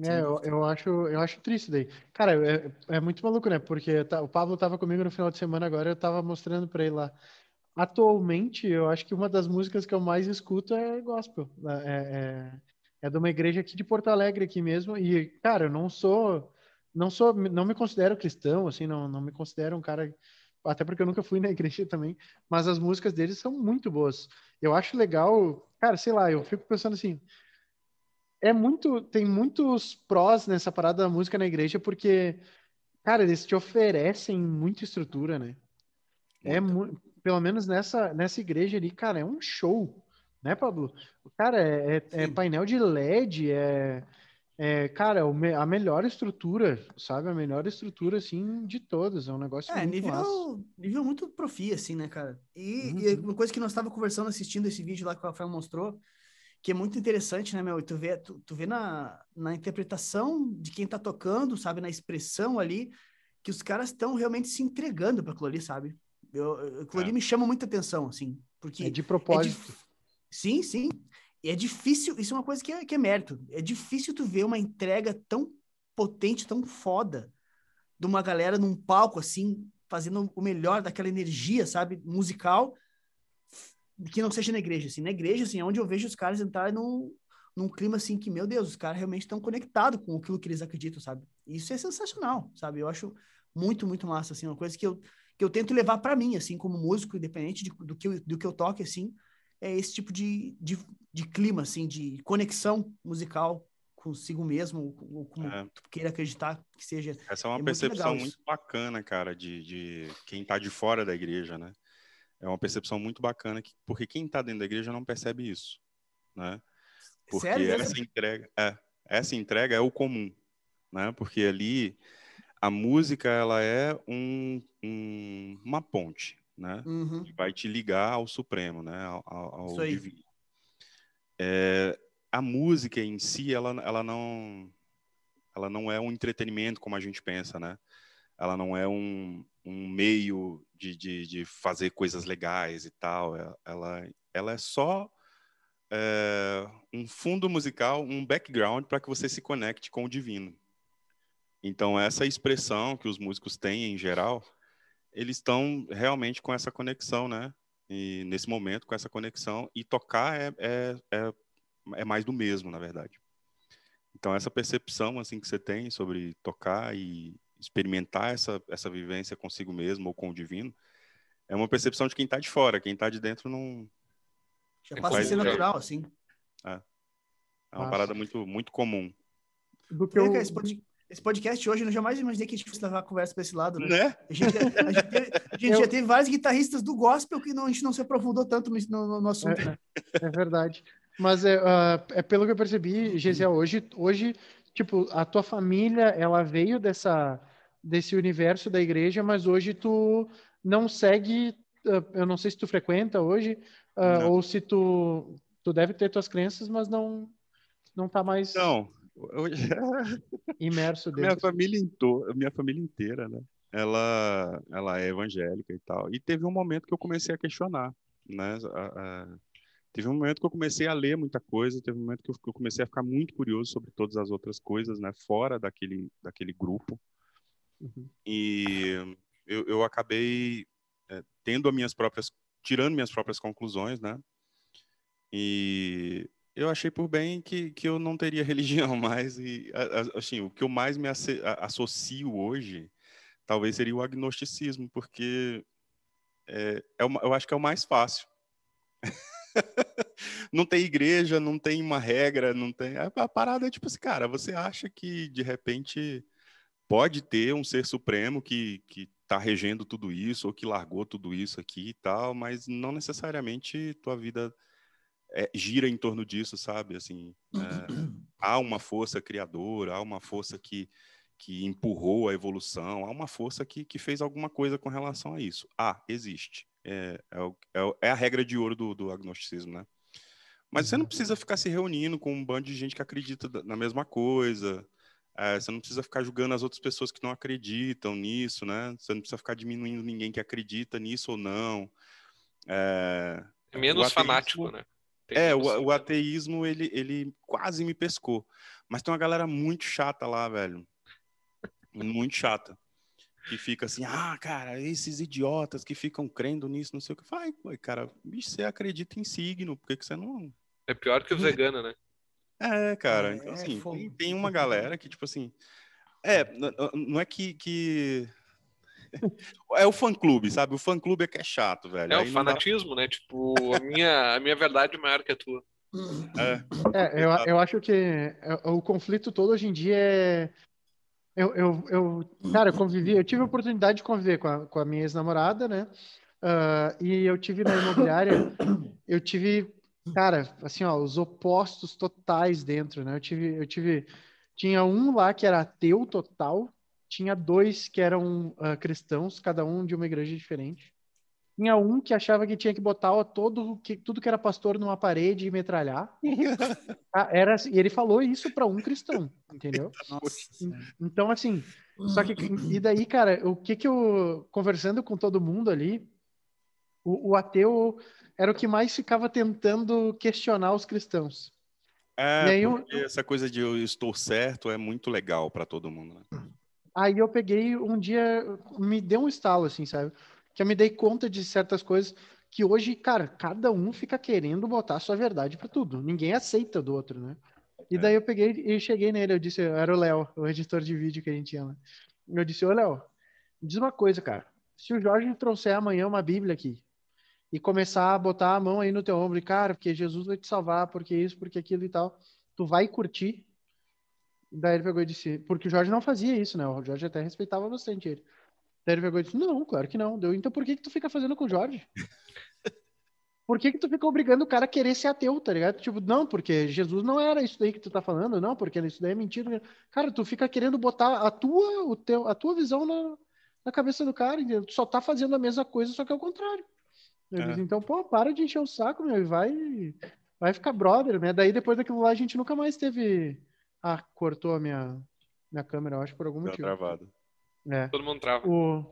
É, eu, eu acho, eu acho triste daí. Cara, é, é muito maluco, né? Porque tá- o Pablo tava comigo no final de semana agora, eu tava mostrando pra ele lá. Atualmente, eu acho que uma das músicas que eu mais escuto é gospel. É, é, é de uma igreja aqui de Porto Alegre aqui mesmo. E, cara, eu não sou, não sou, não me considero cristão, assim, não, não me considero um cara, até porque eu nunca fui na *laughs* igreja também. Mas as músicas deles são muito boas. Eu acho legal, cara, sei lá, eu fico pensando assim, é muito, tem muitos prós nessa parada da música na igreja, porque, cara, eles te oferecem muita estrutura, né? É Muita. mu- pelo menos nessa, nessa igreja ali, cara, é um show, né, Pablo? Cara, é, é- é painel de LED, é, é cara, a melhor estrutura, sabe? A melhor estrutura, assim, de todas. É um negócio É, muito massa. nível, nível muito profi, assim, né, cara? E, Uhum. e uma coisa que nós estávamos conversando, assistindo esse vídeo lá que o Rafael mostrou, que é muito interessante, né, meu? E Tu vê, tu, tu vê na, na interpretação de quem tá tocando, sabe? Na expressão ali, que os caras estão realmente se entregando para aquilo ali, sabe? Eu, aquilo É. me chama muita atenção, assim, porque... É de é propósito. Sim, sim. E é difícil, isso é uma coisa que é, que é mérito. É difícil tu ver uma entrega tão potente, tão foda, de uma galera num palco assim, fazendo o melhor daquela energia, sabe, musical, que não seja na igreja, assim. Na igreja, assim, é onde eu vejo os caras entrarem num, num clima assim que, meu Deus, os caras realmente estão conectados com aquilo que eles acreditam, sabe? Isso é sensacional, sabe? Eu acho muito, muito massa, assim, uma coisa que eu, que eu tento levar para mim, assim, como músico, independente de, do, que eu, do que eu toque, assim, é esse tipo de, de, de clima, assim, de conexão musical consigo mesmo, ou como é. tu queira acreditar que seja. Essa é uma é percepção muito, muito, bacana, cara, de, de quem tá de fora da igreja, né? É uma percepção muito bacana, que, porque quem tá dentro da igreja não percebe isso, né? Porque Sério? essa entrega, é, essa entrega é o comum, né? Porque ali a música ela é um, um uma ponte, né? Uhum. Que vai te ligar ao Supremo, né? Ao, ao divino. É, a música em si, ela, ela não ela não é um entretenimento como a gente pensa, né? Ela não é um, um meio de, de, de fazer coisas legais e tal. É, ela, ela é só é, um fundo musical, um background para que você se conecte com o divino. Então, essa expressão que os músicos têm em geral, eles estão realmente com essa conexão, né? E nesse momento, com essa conexão. E tocar é, é, é, é mais do mesmo, na verdade. Então, essa percepção assim que você tem sobre tocar e experimentar essa, essa vivência consigo mesmo ou com o divino, é uma percepção de quem está de fora. Quem está de dentro não. Já passa a ser natural, assim. É, é uma parada muito, muito comum. Do que eu... esse, esse podcast hoje, eu jamais imaginei que a gente fosse levar a conversa para esse lado, né? né? A gente, a gente, teve, a gente eu... já teve vários guitarristas do gospel que não, a gente não se aprofundou tanto no, no, no assunto, é, né? É verdade. Mas é, uh, é pelo que eu percebi, Gisele, hoje, hoje, tipo, a tua família, ela veio dessa, desse universo da igreja, mas hoje tu não segue, uh, eu não sei se tu frequenta hoje, uh, ou se tu, tu deve ter tuas crenças, mas não, não tá mais... Não, *laughs* imerso dentro. Minha família, into... minha família inteira, né? Ela, ela é evangélica e tal. E teve um momento que eu comecei a questionar, né? A, a... Teve um momento que eu comecei a ler muita coisa, teve um momento que eu comecei a ficar muito curioso sobre todas as outras coisas, né? Fora daquele, daquele grupo. Uhum. E eu, eu acabei é, tendo as minhas próprias, tirando minhas próprias conclusões, né? E eu achei por bem que, que eu não teria *laughs* religião mais e assim o que eu mais me associo hoje talvez seria o agnosticismo porque é, é uma, eu acho que é o mais fácil. *laughs* Não tem igreja não tem uma regra não tem a parada é tipo assim cara você acha que de repente pode ter um ser supremo que que está regendo tudo isso ou que largou tudo isso aqui e tal mas não necessariamente tua vida é, gira em torno disso, sabe? Assim, é, *clears throat* há uma força criadora, há uma força que, que empurrou a evolução, há uma força que, que fez alguma coisa com relação a isso. Ah, existe. É, é, é, é a regra de ouro do, do agnosticismo, né? Mas você não uhum. precisa ficar se reunindo com um bando de gente que acredita na mesma coisa. É, você não precisa ficar julgando as outras pessoas que não acreditam nisso, né? Você não precisa ficar diminuindo ninguém que acredita nisso ou não. É, é menos fanático, né? É, o, o, ateísmo, ele, ele quase me pescou. Mas tem uma galera muito chata lá, velho. Muito chata. Que fica assim, ah, cara, esses idiotas que ficam crendo nisso, não sei o que. Vai, cara, bicho, você acredita em signo, por que, que você não. É pior que os veganos, né? É, cara. Então, é, assim, tem, tem, uma galera que, tipo assim. É, não é que, que é o fã-clube, sabe? O fã-clube é que é chato, velho. É Aí o fanatismo, dá... né? Tipo, a minha, a minha verdade é maior que a tua. É, é eu, eu acho que é, o conflito todo hoje em dia é. Eu, eu, eu, cara, eu convivi, eu tive a oportunidade de conviver com a, com a minha ex-namorada, né? Uh, e eu tive na imobiliária, eu tive, cara, assim, ó, os opostos totais dentro, né? Eu tive, eu tive, tinha um lá que era ateu total, tinha dois que eram uh, cristãos, cada um de uma igreja diferente. Tinha um que achava que tinha que botar todo que tudo que era pastor numa parede e metralhar. *laughs* ah, era assim, e ele falou isso para um cristão, entendeu? *laughs* Então assim, só que e daí, cara, o que que eu conversando com todo mundo ali, o, o ateu era o que mais ficava tentando questionar os cristãos. É, aí, eu, essa coisa de eu estou certo é muito legal para todo mundo. Né? Aí eu peguei um dia, me deu um estalo, assim, sabe? Que eu me dei conta de certas coisas que hoje, cara, cada um fica querendo botar a sua verdade para tudo. Ninguém aceita do outro, né? E é. daí eu peguei e cheguei nele, eu disse, era o Léo, o editor de vídeo que a gente ama. Eu disse, ô Léo, diz uma coisa, cara. se o Jorge trouxer amanhã uma Bíblia aqui e começar a botar a mão aí no teu ombro e, cara, porque Jesus vai te salvar, porque isso, porque aquilo e tal, tu vai curtir. Daí ele pegou e disse, porque o Jorge não fazia isso, né? O Jorge até respeitava bastante ele. Daí ele pegou e disse, não, claro que não. Deu, então por que que tu fica fazendo com o Jorge? *laughs* Por que que tu fica obrigando o cara a querer ser ateu, tá ligado? Tipo, não, porque Jesus não era isso daí que tu tá falando, não, porque isso daí é mentira. Cara, tu fica querendo botar a tua, o teu, a tua visão na, na cabeça do cara, entendeu? Tu só tá fazendo a mesma coisa, só que é o contrário. É. Então, pô, para de encher o saco, meu, e vai, vai ficar brother, né? Daí depois daquilo lá a gente nunca mais teve. Ah, cortou a minha, minha câmera, eu acho, por algum Deu motivo. travado. É. Todo mundo trava. O... uh,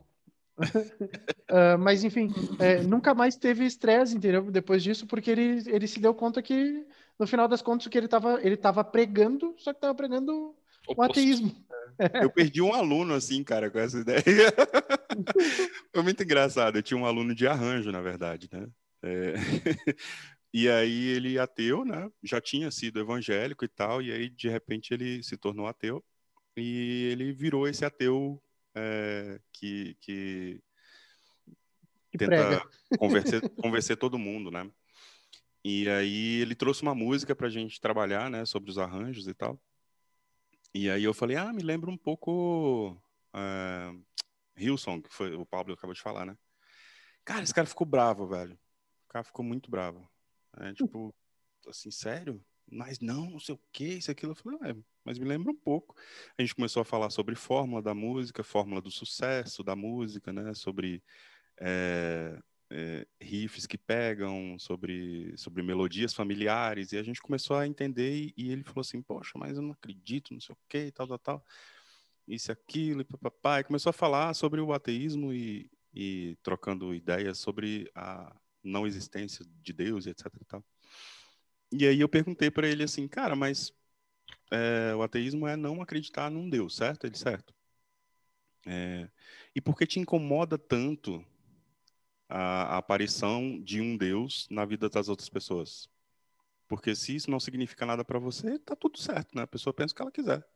*laughs* mas enfim, é, nunca mais teve estresse, entendeu? Depois disso, porque ele, ele se deu conta que, no final das contas, que ele estava ele tava pregando, só que estava pregando o ateísmo. É. Eu perdi um aluno, assim, cara, com essa ideia. *laughs* Foi muito engraçado. Eu tinha um aluno de arranjo, na verdade, né? É... e aí ele ateu, né? Já tinha sido evangélico e tal, e aí de repente ele se tornou ateu e ele virou esse ateu é, que, que, que tenta *laughs* convencer, convencer todo mundo, né? E aí ele trouxe uma música para a gente trabalhar, né, sobre os arranjos e tal. E aí eu falei, ah, me lembra um pouco uh, Hillsong, que foi, o Pablo acabou de falar, né? Cara, esse cara ficou bravo, velho. O cara ficou muito bravo. É, tipo, assim, sério? Mas não, não sei o que, isso, aquilo. Eu falei, ah, mas me lembra um pouco. A gente começou a falar sobre fórmula da música, fórmula do sucesso da música, né? Sobre é, é, riffs que pegam, sobre, sobre melodias familiares, e a gente começou a entender, e, e ele falou assim, poxa, mas eu não acredito, não sei o que, tal, tal, tal, isso, aquilo, e papai, começou a falar sobre o ateísmo e, e trocando ideias sobre a não existência de Deus, etc e tal. E aí eu perguntei para ele assim, cara, mas é, o ateísmo é não acreditar num Deus, certo? Ele, certo. É, e por que te incomoda tanto a, a aparição de um Deus na vida das outras pessoas. Porque se isso não significa nada para você, tá tudo certo, né? A pessoa pensa o que ela quiser.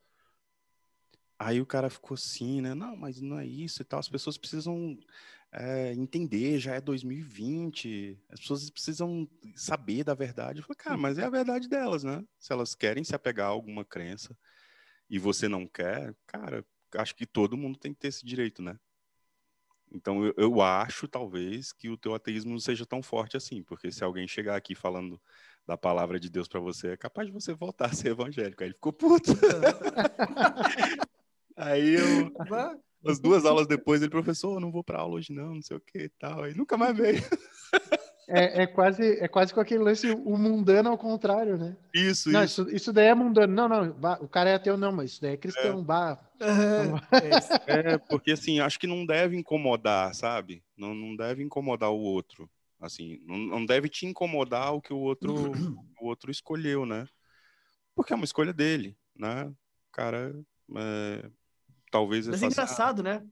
Aí o cara ficou assim, né? Não, mas não é isso e tal. As pessoas precisam é, entender, já é 2020, as pessoas precisam saber da verdade. Eu falei, cara, mas é a verdade delas, né? Se elas querem se apegar a alguma crença e você não quer, cara, acho que todo mundo tem que ter esse direito, né? Então eu, eu, acho, talvez, que o teu ateísmo não seja tão forte assim, porque se alguém chegar aqui falando da palavra de Deus para você, é capaz de você voltar a ser evangélico. Aí ele ficou puto. *laughs* Aí eu, *laughs* as duas aulas depois, ele, professor, não vou para aula hoje não, não sei o que e tal. Aí nunca mais veio. *laughs* É, é, quase, é quase com aquele lance, o mundano ao contrário, né? Isso, não, isso. isso. Isso daí é mundano. Não, não, o cara é ateu, não, mas isso daí é cristão. É. Bah. é, porque assim, acho que não deve incomodar, sabe? Não, não deve incomodar o outro. Assim, não, não deve te incomodar o que o outro, *clears throat* o outro escolheu, né? Porque é uma escolha dele, né? O cara, é, talvez... Mas é engraçado, né?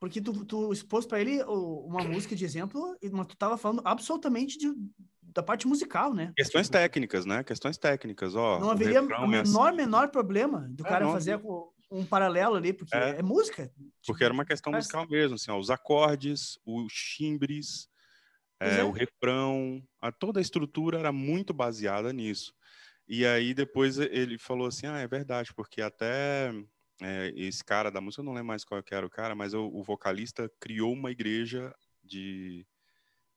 Porque tu, tu expôs para ele uma música de exemplo, mas tu tava falando absolutamente de, da parte musical, né? Questões tipo, técnicas, né? Questões técnicas, ó. Não haveria o é menor, assim. menor problema do é, cara não, fazer não. um paralelo ali, porque é, é música. Tipo, porque era uma questão musical mesmo, assim, ó, os acordes, os timbres, é, é, o refrão, a, toda a estrutura era muito baseada nisso. E aí depois ele falou assim, ah, é verdade, porque até é, esse cara da música, eu não lembro mais qual era o cara, mas o, o vocalista criou uma igreja de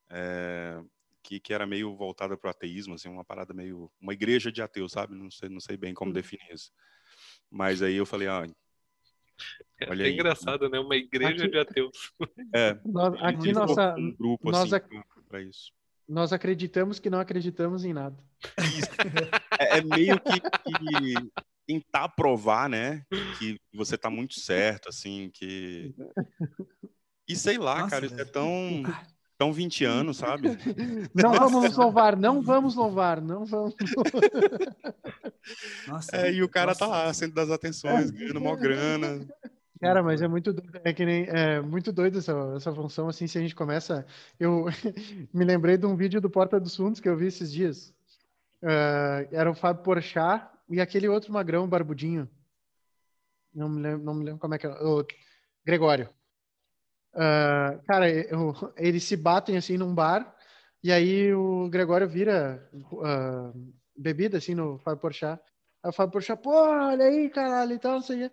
é, que, que era meio voltada para o ateísmo, assim, uma parada meio uma igreja de ateus, sabe? Não sei, não sei bem como hum. definir isso. Mas aí eu falei, ah, é, olha é aí. engraçado, né? Uma igreja aqui, de ateus. *laughs* É. Nós, aqui nossa um grupo nós assim para isso. Nós acreditamos que não acreditamos em nada. É, é, meio que, que tentar provar, né, que você tá muito *laughs* certo, assim, que... *laughs* E sei lá, Nossa, cara, isso é tão, *laughs* tão 20 anos, sabe? Não vamos louvar, não vamos louvar, não vamos Nossa, é, e o cara tá Nossa. tá lá, centro das atenções, ganhando mó grana. Cara, mas é muito doido, é que nem, é muito doido essa, essa função, assim, se a gente começa... Eu me lembrei de um vídeo do Porta dos Fundos que eu vi esses dias. Uh, era o Fábio Porchat e aquele outro magrão, barbudinho. Não me lembro, não me lembro como é que é. O Gregório. Uh, cara, eu, eles se batem assim num bar e aí o Gregório vira uh, bebida assim no Fábio Porchat. Aí o Fábio Porchat, pô, olha aí, caralho, e tal, não sei o.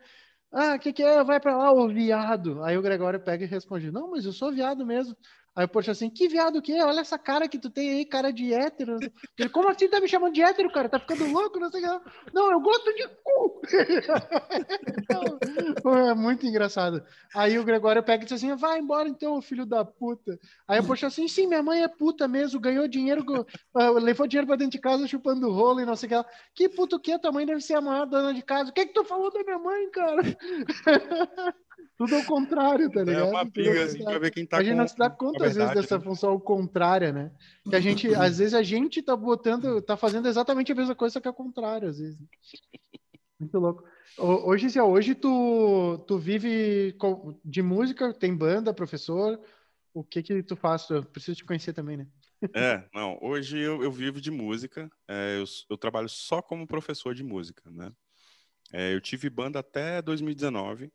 Ah, o que que é? Vai pra lá, ô viado. Aí o Gregório pega e responde, não, mas eu sou viado mesmo. Aí eu poxa assim, que viado o quê? Olha essa cara que tu tem aí, cara de hétero. Ele, como assim tá me chamando de hétero, cara? Tá ficando louco? Não sei o que. Não, eu gosto de cu. é muito engraçado. Aí o Gregório pega e diz assim, vai embora então, filho da puta. Aí eu poxa assim, sim, minha mãe é puta mesmo, ganhou dinheiro, uh, levou dinheiro pra dentro de casa chupando rolo e não sei o que. Que puto que? Tua mãe deve ser a maior dona de casa. O que que tu falou da minha mãe, cara? Tudo ao contrário, tá ligado? É uma briga, assim, pra ver quem tá A gente não se dá conta, às vezes, dessa né? função contrária, né? Que a gente, às vezes, a gente tá botando, tá fazendo exatamente a mesma coisa que é contrário, às vezes. Muito louco. Hoje, Zé, hoje tu, tu vive de música, tem banda, professor, o que que tu faz? Eu preciso te conhecer também, né? É, não, hoje eu, eu vivo de música, é, eu, eu, trabalho só como professor de música, né? É, eu tive banda até 2019,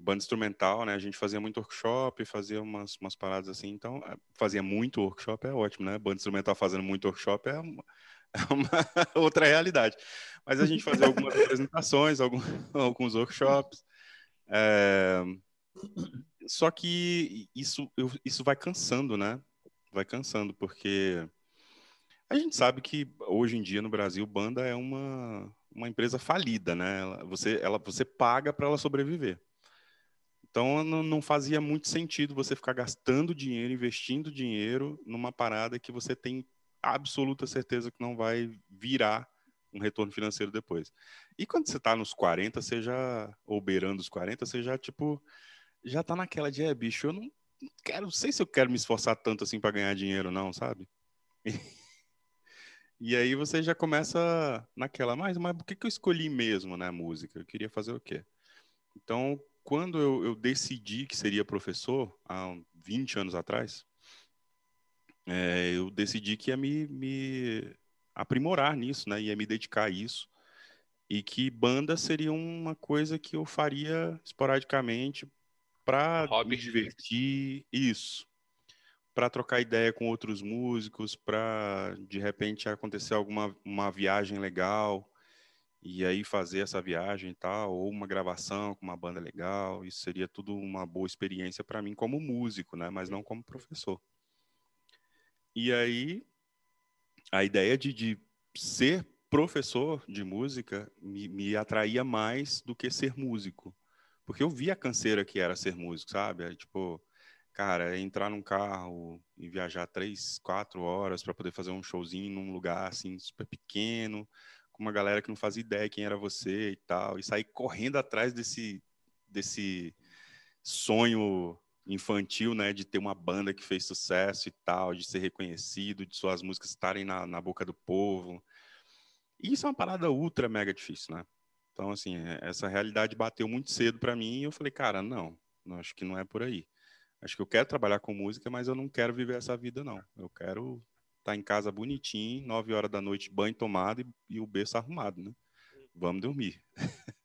banda instrumental, né? A gente fazia muito workshop, fazia umas, umas paradas assim. Então, é, fazia muito workshop, é ótimo, né? Banda instrumental fazendo muito workshop é uma, *laughs* é uma outra realidade. Mas a gente fazia algumas apresentações, alguns, *laughs* alguns workshops. É... Só que isso, isso vai cansando, né? Vai cansando, porque a gente sabe que hoje em dia no Brasil, banda é uma, uma empresa falida, né? Você, ela, você paga para ela sobreviver. Então não, fazia muito sentido você ficar gastando dinheiro, investindo dinheiro numa parada que você tem absoluta certeza que não vai virar um retorno financeiro depois. E quando você está nos 40, você já, ou beirando os 40, você já, tipo, já tá naquela de, é, bicho, eu não quero, não sei se eu quero me esforçar tanto assim para ganhar dinheiro, não, sabe? *laughs* E, aí você já começa naquela, mas, mas por que, que eu escolhi mesmo, né, música? Eu queria fazer o quê? Então, quando eu, eu, decidi que seria professor, há 20 anos atrás, é, eu decidi que ia me, me, aprimorar nisso, né? Ia me dedicar a isso. E que banda seria uma coisa que eu faria esporadicamente para me divertir. Isso. Para trocar ideia com outros músicos, para de repente acontecer alguma uma viagem legal e aí fazer essa viagem e tal, ou uma gravação com uma banda legal, isso seria tudo uma boa experiência para mim como músico, né? Mas não como professor. E aí a ideia de, de ser professor de música me, me, atraía mais do que ser músico, porque eu via a canseira que era ser músico, sabe? Aí, tipo, cara, entrar num carro e viajar três, quatro horas para poder fazer um showzinho num lugar assim super pequeno com uma galera que não fazia ideia quem era você e tal, e sair correndo atrás desse, desse sonho infantil, né, de ter uma banda que fez sucesso e tal, de ser reconhecido, de suas músicas estarem na, na boca do povo. E isso é uma parada ultra mega difícil, né? Então, assim, é, essa realidade bateu muito cedo para mim e eu falei, cara, não, não, acho que não é por aí. Acho que eu quero trabalhar com música, mas eu não quero viver essa vida, não. Eu quero tá em casa bonitinho, 9 horas da noite, banho tomado e, e o berço arrumado, né? Vamos dormir. *laughs*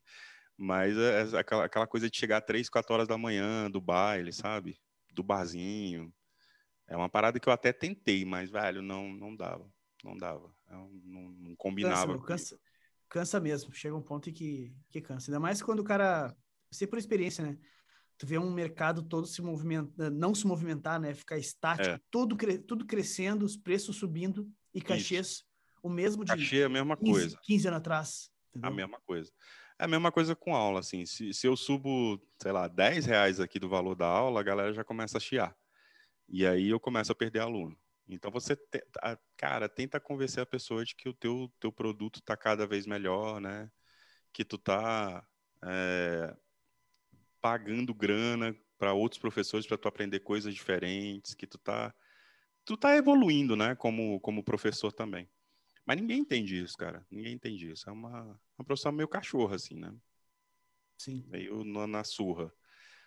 Mas é, é aquela, aquela, coisa de chegar 3, 4 horas da manhã do baile, sabe? Do barzinho. É uma parada que eu até tentei, mas, velho, não, não dava. Não dava. Não, não, combinava. Cansa, cansa, cansa, mesmo. Chega um ponto em que, que cansa. Ainda mais quando o cara. Sei por experiência, né? Tu vê um mercado todo se movimentar, não se movimentar, né? Ficar estático, é. tudo, cre tudo crescendo, os preços subindo e cachês Isso. o mesmo de Cachê é a mesma 15, coisa. 15 anos atrás. Entendeu? A mesma coisa. É a mesma coisa com aula, assim. Se, se eu subo, sei lá, 10 reais aqui do valor da aula, a galera já começa a chiar. E aí eu começo a perder aluno. Então você, te, a, cara, tenta convencer a pessoa de que o teu, teu produto está cada vez melhor, né? Que tu tá é, pagando grana para outros professores para tu aprender coisas diferentes, que tu tá tu tá evoluindo, né, como como professor também. Mas ninguém entende isso, cara. Ninguém entende isso. É uma, uma profissão meio cachorro assim, né? Sim. Meio na, na surra.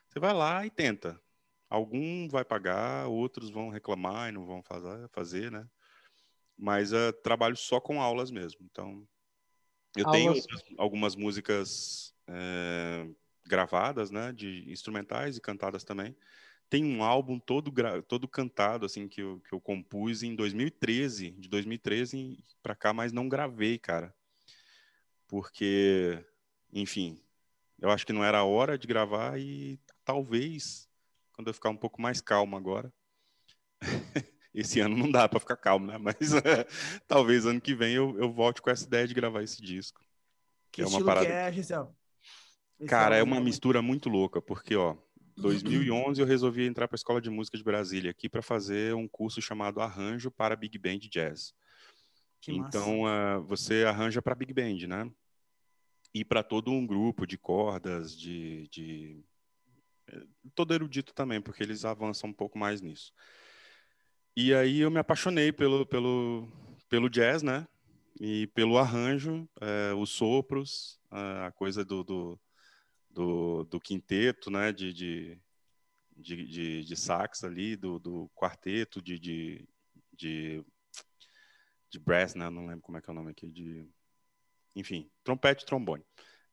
Você vai lá e tenta. Algum vai pagar, outros vão reclamar e não vão fazer, fazer né? Mas uh, trabalho só com aulas mesmo. Então, eu aulas... tenho algumas músicas é, gravadas, né, de instrumentais e cantadas também. tem um álbum todo todo cantado assim que eu, que eu compus em 2013, de 2013 para cá, mas não gravei, cara. Porque, enfim, eu acho que não era a hora de gravar e talvez quando eu ficar um pouco mais calmo agora. *laughs* esse ano não dá para ficar calmo, né? Mas *laughs* talvez ano que vem eu, eu volte com essa ideia de gravar esse disco. Que, que é uma parada. Que é, Gisele? Cara, é uma mistura muito louca, porque ó, 2011 eu resolvi entrar para a Escola de Música de Brasília aqui para fazer um curso chamado Arranjo para Big Band Jazz. Que então uh, você arranja para Big Band, né? E para todo um grupo de cordas, de, de eh, todo erudito também, porque eles avançam um pouco mais nisso. E aí eu me apaixonei pelo, pelo, pelo jazz, né? E pelo arranjo, é, os sopros, a coisa do, do, do, do quinteto, né? De, de, de, de, de sax ali, do, do quarteto, de, de, de, de brass, né? Não lembro como é que é o nome aqui, de... Enfim, trompete e trombone.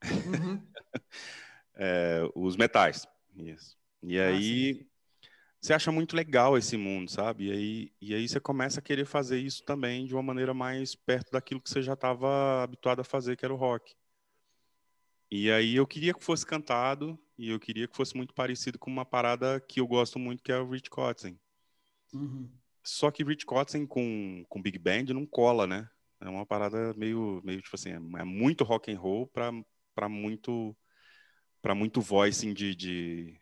Uhum. *laughs* é, os metais, isso. E ah, aí... Você acha muito legal esse mundo, sabe? E aí, e aí você começa a querer fazer isso também de uma maneira mais perto daquilo que você já estava habituado a fazer, que era o rock. E aí eu queria que fosse cantado e eu queria que fosse muito parecido com uma parada que eu gosto muito, que é o Rich Kotzen. Uhum. Só que Rich Kotzen com, com Big Band não cola, né? É uma parada meio, meio tipo assim, é muito rock and roll para muito para muito voicing de, de,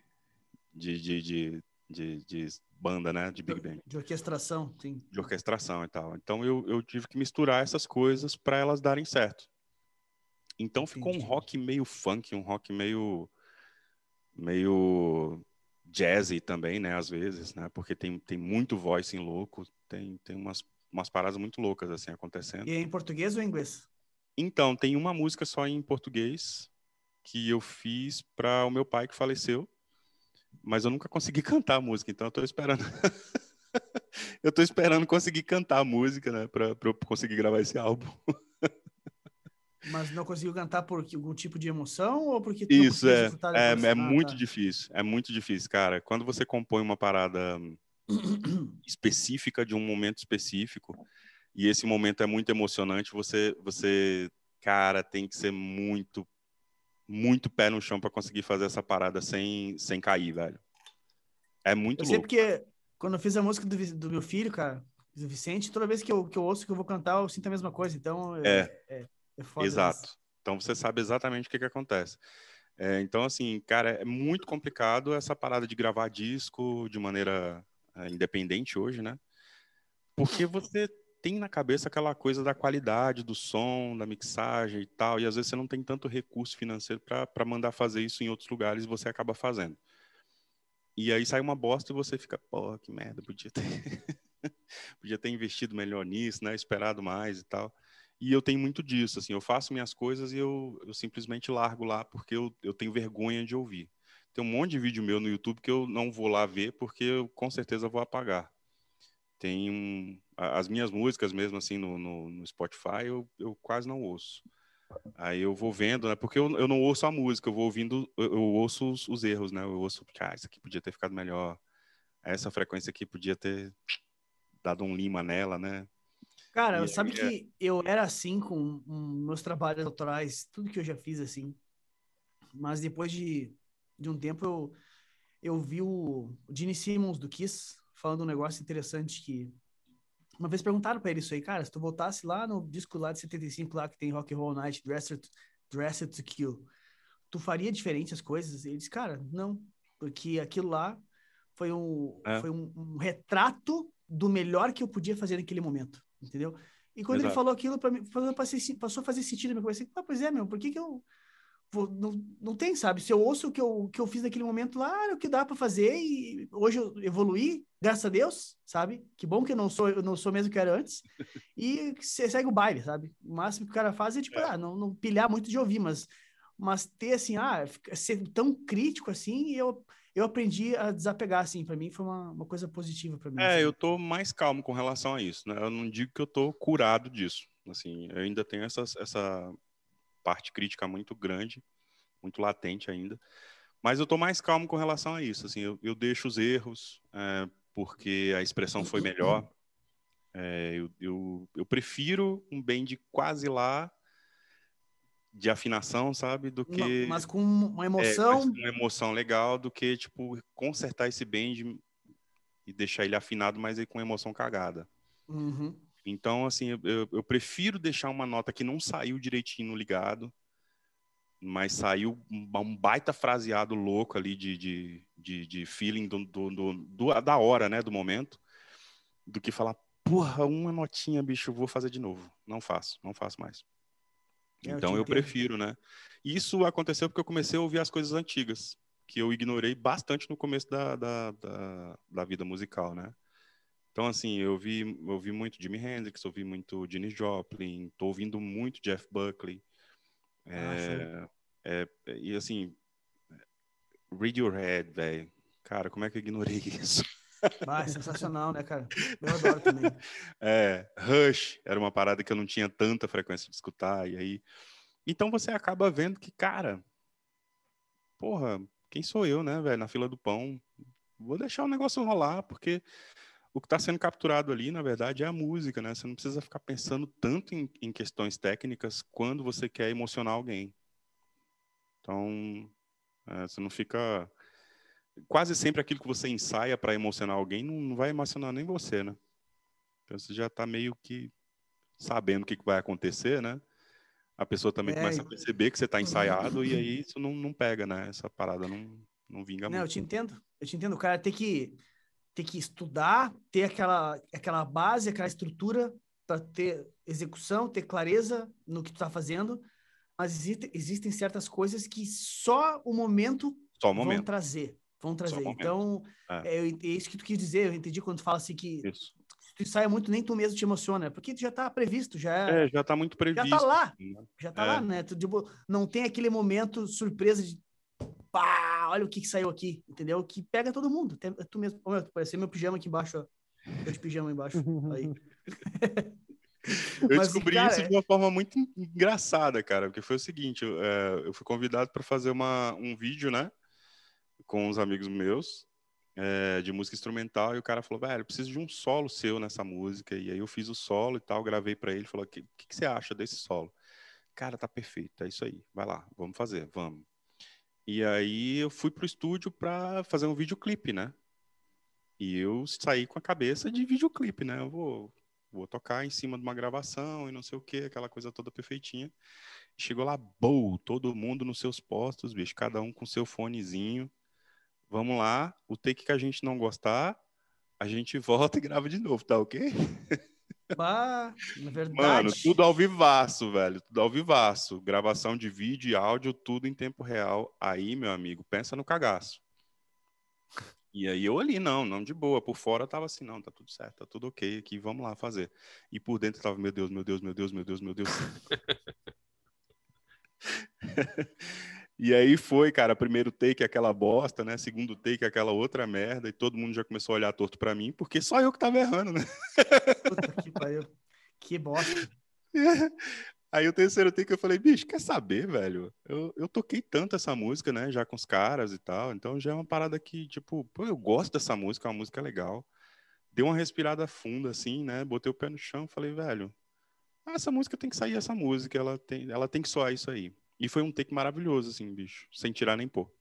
de, de, de de, de banda, né? De Big Band. De orquestração, sim. De orquestração e tal. Então eu, eu tive que misturar essas coisas para elas darem certo. Então ficou Entendi. um rock meio funk, um rock meio meio jazzy também, né, às vezes, né? Porque tem, tem muito voice em louco, tem tem umas umas paradas muito loucas assim acontecendo. E é em português ou em inglês? Então, tem uma música só em português que eu fiz para o meu pai que faleceu mas eu nunca consegui *laughs* cantar a música, então eu tô esperando. *laughs* eu tô esperando conseguir cantar a música, né, para eu conseguir gravar esse álbum. *laughs* Mas não conseguiu cantar por algum tipo de emoção ou porque Isso é, é, é muito tá. difícil, é muito difícil, cara. Quando você compõe uma parada *coughs* específica de um momento específico e esse momento é muito emocionante, você você cara tem que ser muito muito pé no chão para conseguir fazer essa parada sem, sem cair, velho. É muito eu louco. Porque quando eu fiz a música do, do meu filho, cara, do Vicente, toda vez que eu, que eu ouço que eu vou cantar, eu sinto a mesma coisa. Então, é, é, é, é Exato. Isso. Então você sabe exatamente o que, que acontece. É, então, assim, cara, é muito complicado essa parada de gravar disco de maneira é, independente hoje, né? Porque você tem na cabeça aquela coisa da qualidade do som, da mixagem e tal, e às vezes você não tem tanto recurso financeiro para mandar fazer isso em outros lugares e você acaba fazendo. E aí sai uma bosta e você fica, pô, que merda, podia ter, *laughs* podia ter investido melhor nisso, né, esperado mais e tal. E eu tenho muito disso, assim, eu faço minhas coisas e eu, eu simplesmente largo lá porque eu, eu tenho vergonha de ouvir. Tem um monte de vídeo meu no YouTube que eu não vou lá ver porque eu com certeza vou apagar. Tem um, as minhas músicas mesmo assim no, no, no, Spotify eu, eu quase não ouço. Aí eu vou vendo, né? Porque eu, eu não ouço a música, eu vou ouvindo, eu, eu ouço os, os, erros, né? Eu ouço, ah, isso aqui podia ter ficado melhor. Essa frequência aqui podia ter dado um lima nela, né? Cara, e sabe aí, que é... eu era assim com meus trabalhos autorais, tudo que eu já fiz assim. Mas depois de, de um tempo eu, eu vi o Gene Simmons do Kiss falando um negócio interessante que uma vez perguntaram para ele isso aí, cara, se tu voltasse lá no disco lá de 75 lá que tem Rock and Roll Night, Dressed, Dressed to Kill, tu faria diferente as coisas? Ele disse, cara, não, porque aquilo lá foi um, é. foi um, um, retrato do melhor que eu podia fazer naquele momento, entendeu? E quando Exato. ele falou aquilo para mim, passou a fazer sentido na minha cabeça. Ah, pois é, meu, por que que eu não, não tem, sabe? Se eu ouço o que eu, que eu fiz naquele momento lá, era o que dá para fazer e hoje eu evoluí, graças a Deus, sabe? Que bom que eu não sou, eu não sou mesmo que era antes. *laughs* E você segue o baile, sabe? O máximo que o cara faz é, tipo, é. Ah, não, não pilhar muito de ouvir, mas, mas ter, assim, ah, ser tão crítico assim, eu, eu aprendi a desapegar, assim, para mim foi uma, uma coisa positiva para mim. É, assim. eu tô mais calmo com relação a isso, né? Eu não digo que eu tô curado disso, assim, eu ainda tenho essa, essa parte crítica muito grande, muito latente ainda. Mas eu tô mais calmo com relação a isso. Assim, eu, eu deixo os erros, é, porque a expressão foi melhor. É, eu, eu, eu, prefiro um bend quase lá de afinação, sabe? Do que. Mas com uma emoção. É, uma emoção legal do que, tipo, consertar esse bend e deixar ele afinado, mas com emoção cagada. Uhum. Então, assim, eu, eu, prefiro deixar uma nota que não saiu direitinho no ligado, mas saiu um baita fraseado louco ali de, de, de, de feeling do, do, do, da hora, né, do momento, do que falar, porra, uma notinha, bicho, vou fazer de novo. Não faço, não faço mais. É, então eu, eu prefiro, né? Isso aconteceu porque eu comecei a ouvir as coisas antigas, que eu ignorei bastante no começo da, da, da, da vida musical, né? Então, assim, eu vi, eu vi muito Jimi Hendrix, ouvi muito Janis Joplin, tô ouvindo muito Jeff Buckley. É, ah, é, e, assim, Radiohead, velho. Cara, como é que eu ignorei *laughs* isso? Ah, é sensacional, né, cara? Eu adoro também. *laughs* É, Rush era uma parada que eu não tinha tanta frequência de escutar, e aí... Então você acaba vendo que, cara, porra, quem sou eu, né, velho, na fila do pão? Vou deixar o negócio rolar, porque o que está sendo capturado ali, na verdade, é a música, né? Você não precisa ficar pensando tanto em, em questões técnicas quando você quer emocionar alguém. Então, é, você não fica. Quase sempre aquilo que você ensaia para emocionar alguém não, vai emocionar nem você, né? Então você já está meio que sabendo o que, que vai acontecer, né? A pessoa também é, começa a perceber que você está ensaiado e aí isso não, não pega, né? Essa parada não, não vinga não, muito. Eu te entendo, eu te entendo. O cara tem que ter que estudar, ter aquela, aquela base, aquela estrutura para ter execução, ter clareza no que tu está fazendo, mas existe, existem certas coisas que só o momento, só o momento. vão trazer. Vão trazer. Então, é. É, é. isso que tu quis dizer. Eu entendi quando tu fala assim que isso. tu ensaia muito, nem tu mesmo te emociona, porque tu já está previsto, já é, já está muito previsto. Já está lá, né? já está lá, é. né? Tu, tipo, não tem aquele momento surpresa de pá, olha o que, que saiu aqui, entendeu? Que pega todo mundo. Até tu mesmo, oh, parecia meu pijama aqui embaixo, ó. Tô de pijama embaixo. Aí. Eu Mas, descobri cara, isso de uma forma muito engraçada, cara, porque foi o seguinte, eu, é, eu fui convidado para fazer uma, um vídeo, né, com uns amigos meus, é, de música instrumental, e o cara falou, velho, preciso de um solo seu nessa música, e aí eu fiz o solo e tal, gravei para ele, falou, o que, que, que você acha desse solo? Cara, tá perfeito, é isso aí, vai lá, vamos fazer, vamos. E aí eu fui pro estúdio para fazer um videoclipe, né? E eu saí com a cabeça de videoclipe, né? Eu vou, vou tocar em cima de uma gravação e não sei o que, aquela coisa toda perfeitinha. Chegou lá, bow, todo mundo nos seus postos, bicho, cada um com seu fonezinho. Vamos lá, o take que a gente não gostar, a gente volta e grava de novo, tá ok? *laughs* Bah, na verdade. Mano, tudo ao vivaço, velho. Tudo ao vivaço. Gravação de vídeo e áudio, tudo em tempo real. Aí, meu amigo, pensa no cagaço. E aí eu ali, não, não de boa. Por fora tava assim, não, tá tudo certo, tá tudo ok aqui, vamos lá fazer. E por dentro tava, meu Deus, meu Deus, meu Deus, meu Deus, meu Deus. *laughs* E aí foi, cara, primeiro take aquela bosta, né? Segundo take aquela outra merda, e todo mundo já começou a olhar torto para mim, porque só eu que tava errando, né? Puta que pariu. Que bosta. *laughs* Aí o terceiro take eu falei, bicho, quer saber, velho? Eu, eu toquei tanto essa música, né? Já com os caras e tal. Então já é uma parada que, tipo, pô, eu gosto dessa música, é uma música legal. Dei uma respirada funda, assim, né? Botei o pé no chão, falei, velho, essa música tem que sair essa música, ela tem, ela tem que soar isso aí. E foi um take maravilhoso, assim, bicho, sem tirar nem pôr.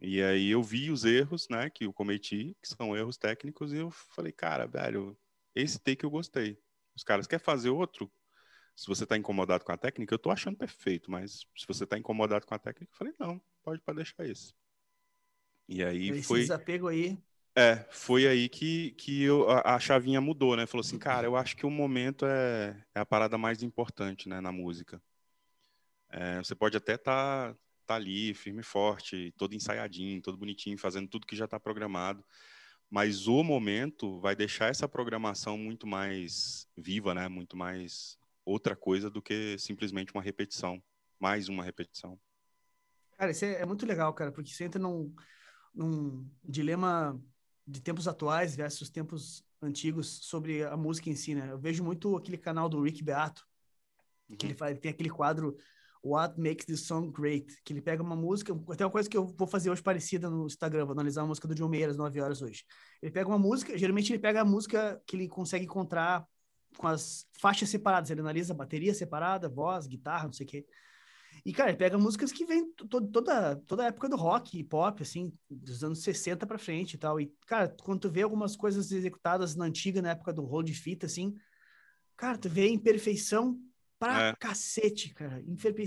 E aí eu vi os erros, né, que eu cometi, que são erros técnicos, e eu falei, cara, velho, esse take eu gostei. Os caras querem fazer outro? Se você tá incomodado com a técnica, eu tô achando perfeito, mas se você tá incomodado com a técnica, eu falei, não, pode para deixar esse. E aí esse foi desapego aí. É, foi aí que, que eu, a, a, chavinha mudou, né? Falou assim, cara, eu acho que o momento é, é a parada mais importante, né, na música. É, você pode até estar tá, tá ali, firme e forte, todo ensaiadinho, todo bonitinho, fazendo tudo que já está programado. Mas o momento vai deixar essa programação muito mais viva, né? Muito mais outra coisa do que simplesmente uma repetição, mais uma repetição. Cara, isso é, é muito legal, cara, porque você entra num, num dilema de tempos atuais versus tempos antigos sobre a música em si, né? Eu vejo muito aquele canal do Rick Beato, que ele, uhum. faz, ele tem aquele quadro What Makes the Song Great, que ele pega uma música, tem uma coisa que eu vou fazer hoje parecida no Instagram, vou analisar a música do John Mayer às 9 horas hoje. Ele pega uma música, geralmente ele pega a música que ele consegue encontrar com as faixas separadas, ele analisa bateria separada, voz, guitarra, não sei o quê. E, cara, ele pega músicas que vêm to toda, toda a época do rock e pop, assim, dos anos 60 para frente e tal. E, cara, quando tu vê algumas coisas executadas na antiga, na época do rolo de fita, assim, cara, tu vê imperfeição pra é. cacete, cara.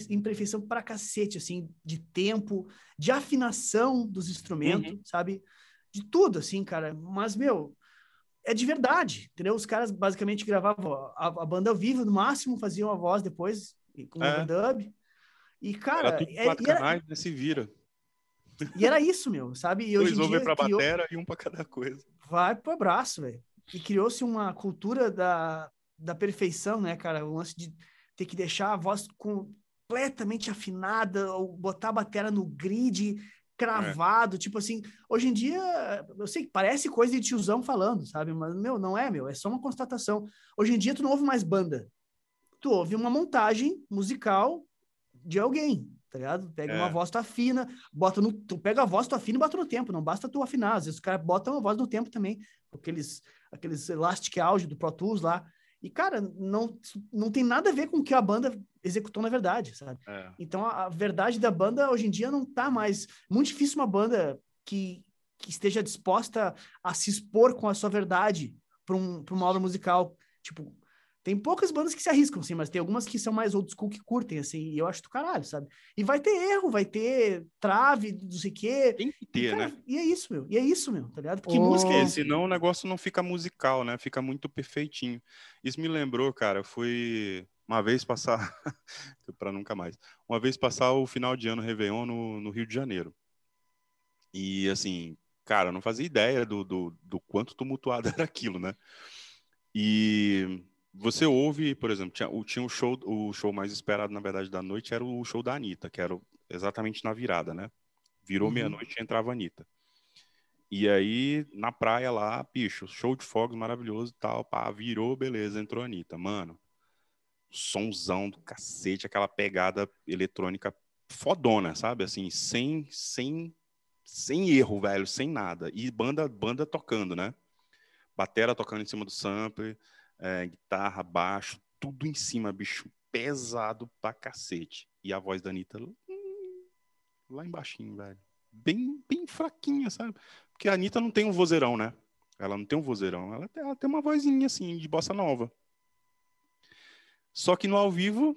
Imperfeição pra cacete, assim, de tempo, de afinação dos instrumentos, uhum. sabe? De tudo, assim, cara. Mas, meu, é de verdade, entendeu? Os caras basicamente gravavam a, a banda ao vivo, no máximo faziam a voz depois, com é. overdub. E, cara... Era tudo quatro é, canais, era... se vira. E era isso, meu, sabe? E Dois homens pra criou... batera e um pra cada coisa. Vai pro abraço, velho. E criou-se uma cultura da, da perfeição, né, cara? O lance de ter que deixar a voz completamente afinada, ou botar a bateria no grid cravado, é. tipo assim, hoje em dia, eu sei que parece coisa de tiozão falando, sabe? Mas, meu, não é, meu, é só uma constatação. Hoje em dia, tu não ouve mais banda. Tu ouve uma montagem musical de alguém, tá ligado? Pega é. uma voz, tu afina, bota no... Tu pega a voz, tu afina e bota no tempo, não basta tu afinar. Às vezes os caras botam a voz no tempo também, aqueles, aqueles Elastic Audio do Pro Tools lá, e, cara, não, não tem nada a ver com o que a banda executou na verdade, sabe? É. Então, a, a, verdade da banda hoje em dia não tá mais. Muito difícil uma banda que, que esteja disposta a se expor com a sua verdade para um, uma obra musical. Tipo, tem poucas bandas que se arriscam, assim, mas tem algumas que são mais old school que curtem, assim, e eu acho do caralho, sabe? E vai ter erro, vai ter trave, não sei o quê. Tem que ter, e, cara, né? E é isso, meu. E é isso, meu, tá ligado? Porque oh. música é senão o negócio não fica musical, né? Fica muito perfeitinho. Isso me lembrou, cara, fui uma vez passar, *laughs* para nunca mais, uma vez passar o final de ano Réveillon no, no Rio de Janeiro. E, assim, cara, eu não fazia ideia do, do, do quanto tumultuado *laughs* era aquilo, né? E você ouve, por exemplo, tinha, tinha um show, o show mais esperado, na verdade, da noite era o show da Anitta, que era exatamente na virada, né? Virou uhum. meia-noite e entrava a Anitta. E aí, na praia lá, bicho, show de fogos maravilhoso e tal, pá, virou, beleza, entrou a Anitta. Mano, sonzão do cacete, aquela pegada eletrônica fodona, sabe? Assim, sem, sem, sem erro, velho, sem nada. E banda, banda tocando, né? Batera tocando em cima do sample, é, guitarra, baixo, tudo em cima, bicho, pesado pra cacete. E a voz da Anitta hum, lá embaixo, velho. Bem, bem fraquinha, sabe? Porque a Anitta não tem um vozeirão, né? Ela não tem um vozeirão. Ela, ela tem uma vozinha assim, de bossa nova. Só que no ao vivo,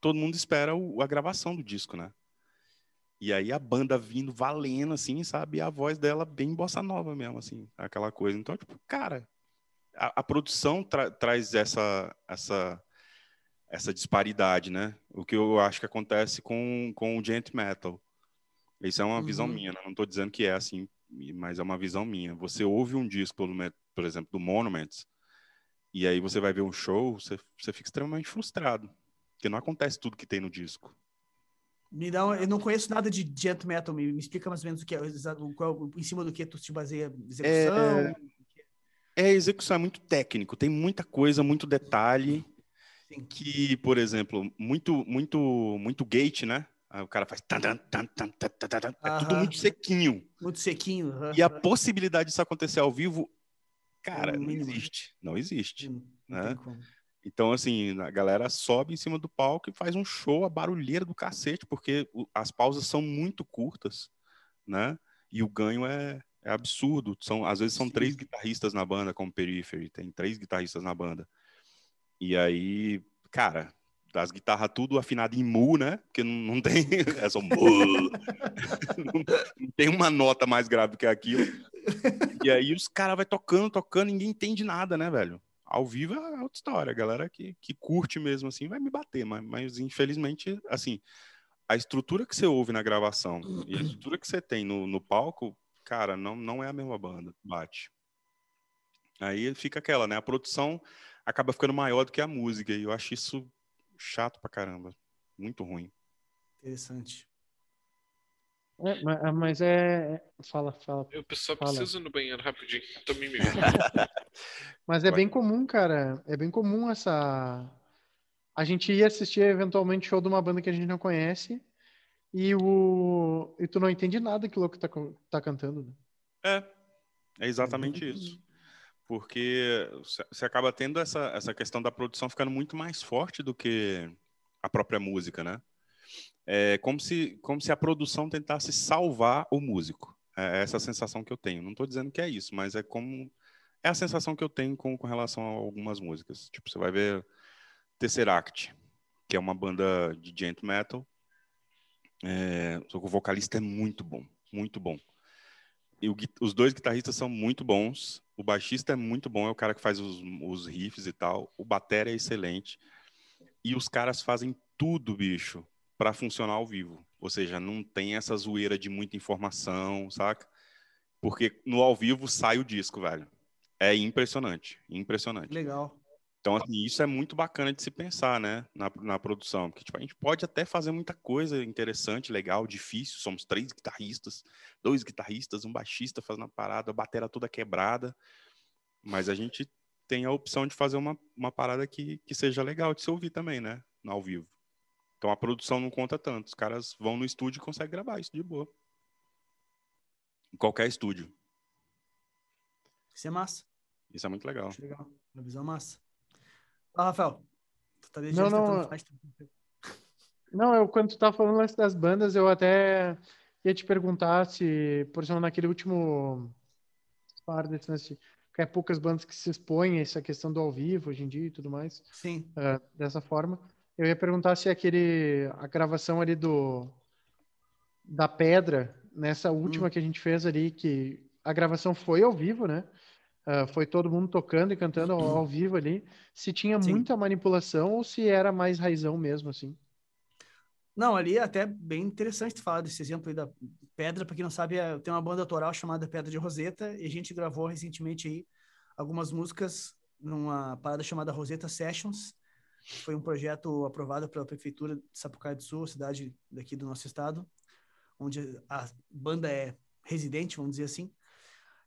todo mundo espera o, a gravação do disco, né? E aí a banda vindo valendo, assim, sabe? E a voz dela bem bossa nova mesmo, assim, aquela coisa. Então, tipo, cara, a, a produção tra traz essa, essa, essa disparidade, né? O que eu acho que acontece com, com o gent metal. Isso é uma uhum. visão minha, né? não estou dizendo que é assim, mas é uma visão minha. Você ouve um disco, por exemplo, do Monuments, e aí você vai ver um show, você, você fica extremamente frustrado, porque não acontece tudo que tem no disco. Me dá um, eu não conheço nada de gent metal, me, me explica mais ou menos o que é, o, em cima do que tu te baseia, execução... É, é, execução é muito técnico, tem muita coisa, muito detalhe. Sim. Que, por exemplo, muito, muito, muito gate, né? Aí o cara faz. Tan, tan, tan, tan, tan, tan, tan, é tudo muito sequinho. Muito sequinho. E a possibilidade disso acontecer ao vivo, cara, é não existe. Não existe. Não, né? Então, assim, a galera sobe em cima do palco e faz um show, a barulheira do cacete, porque as pausas são muito curtas, né? E o ganho é, é absurdo. São, às vezes são Sim. três guitarristas na banda, como Periphery, tem três guitarristas na banda. E aí, cara, das guitarras tudo afinado em mu, né? Porque não, não tem. *laughs* É só mu. não, não, tem uma nota mais grave que aquilo. E aí os caras vai tocando, tocando, ninguém entende nada, né, velho? Ao vivo é outra história. A galera que, que curte mesmo assim vai me bater, mas, mas infelizmente, assim, a estrutura que você ouve na gravação e a estrutura que você tem no, no palco cara, não, não é a mesma banda, bate. Aí fica aquela, né? A produção acaba ficando maior do que a música, e eu acho isso chato pra caramba. Muito ruim. Interessante. É, mas é. Fala, fala. Eu só fala. preciso ir no banheiro rapidinho. Tô me *laughs* mas é Vai. bem comum, cara. É bem comum essa. a gente ia assistir eventualmente show de uma banda que a gente não conhece e, o, e tu não entende nada que o louco tá, tá cantando. Né? É, é exatamente é isso. Porque você acaba tendo essa, essa questão da produção ficando muito mais forte do que a própria música, né? É como se, como se a produção tentasse salvar o músico. É essa sensação que eu tenho. Não estou dizendo que é isso, mas é como é a sensação que eu tenho com, com relação a algumas músicas. Tipo, você vai ver Tesseract, que é uma banda de gent metal. É, o vocalista é muito bom, muito bom. E o, os dois guitarristas são muito bons. O baixista é muito bom, é o cara que faz os, os riffs e tal. O batera é excelente. E os caras fazem tudo, bicho, para funcionar ao vivo. Ou seja, não tem essa zoeira de muita informação, saca? Porque no ao vivo sai o disco, velho. É impressionante, impressionante. Legal. Então, assim, isso é muito bacana de se pensar, né, na, na produção. Porque, tipo, a gente pode até fazer muita coisa interessante, legal, difícil. Somos três guitarristas, dois guitarristas, um baixista fazendo a parada, a bateria toda quebrada. Mas a gente tem a opção de fazer uma, uma parada que, que seja legal de se ouvir também, né, no ao vivo. Então, a produção não conta tanto. Os caras vão no estúdio e conseguem gravar isso de boa. Em qualquer estúdio. Isso é massa. Isso é muito legal. Acho legal. Uma visão massa. Ah, Rafael. Tu tá não, não. Não, eu, quando tu tá falando das bandas, eu até ia te perguntar se, por exemplo, naquele último par desse lance, que é poucas bandas que se expõem a essa questão do ao vivo hoje em dia e tudo mais. Sim. Uh, dessa forma. Eu ia perguntar se aquele, a gravação ali do, da pedra, nessa última hum. que a gente fez ali, que a gravação foi ao vivo, né? Uh, foi todo mundo tocando e cantando ao, ao vivo ali. Se tinha Sim. muita manipulação ou se era mais raizão mesmo, assim. Não, ali é até bem interessante falar desse exemplo aí da Pedra. Para quem não sabe, é, tem uma banda autoral chamada Pedra de Roseta e a gente gravou recentemente aí algumas músicas numa parada chamada Roseta Sessions. Foi um projeto aprovado pela Prefeitura de Sapucaia do Sul, cidade daqui do nosso estado, onde a banda é residente, vamos dizer assim.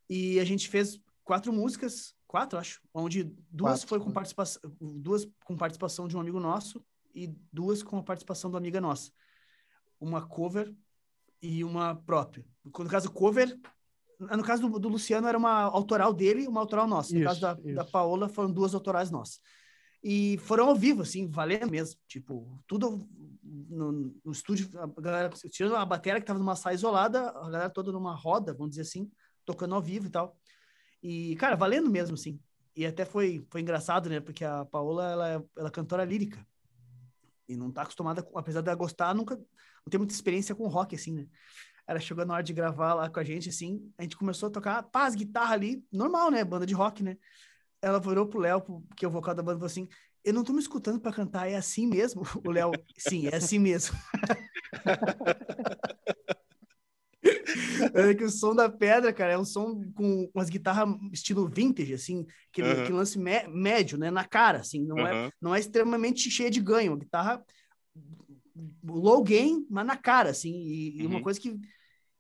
E a gente fez quatro músicas, quatro acho, onde duas quatro. foi com participação, duas com participação de um amigo nosso e duas com a participação da amiga nossa. Uma cover e uma própria. No caso cover, no caso do, do Luciano era uma autoral dele, uma autoral nossa. No isso, caso da, da Paola foram duas autorais nossas. E foram ao vivo, assim, valendo mesmo. Tipo, tudo no, no estúdio, a galera, tirando a bateria que estava numa sala isolada, a galera toda numa roda, vamos dizer assim, tocando ao vivo e tal. E, cara, valendo mesmo, assim. E até foi, foi engraçado, né? Porque a Paola, ela, ela é cantora lírica. E não tá acostumada, com, apesar de ela gostar, nunca, não tem muita experiência com rock, assim, né? Ela chegou na hora de gravar lá com a gente, assim, a gente começou a tocar, paz, guitarra ali, normal, né? Banda de rock, né? Ela virou pro Léo, que é o vocal da banda, falou assim, eu não tô me escutando para cantar, é assim mesmo? *laughs* O Léo, sim, é assim mesmo. *laughs* é que o som da pedra, cara, é um som com umas guitarras estilo vintage, assim, que, uhum. que lance médio, né, na cara, assim, não, uhum. é, não é extremamente cheia de ganho, uma guitarra low gain, mas na cara, assim, e, uhum. e uma uhum. coisa que,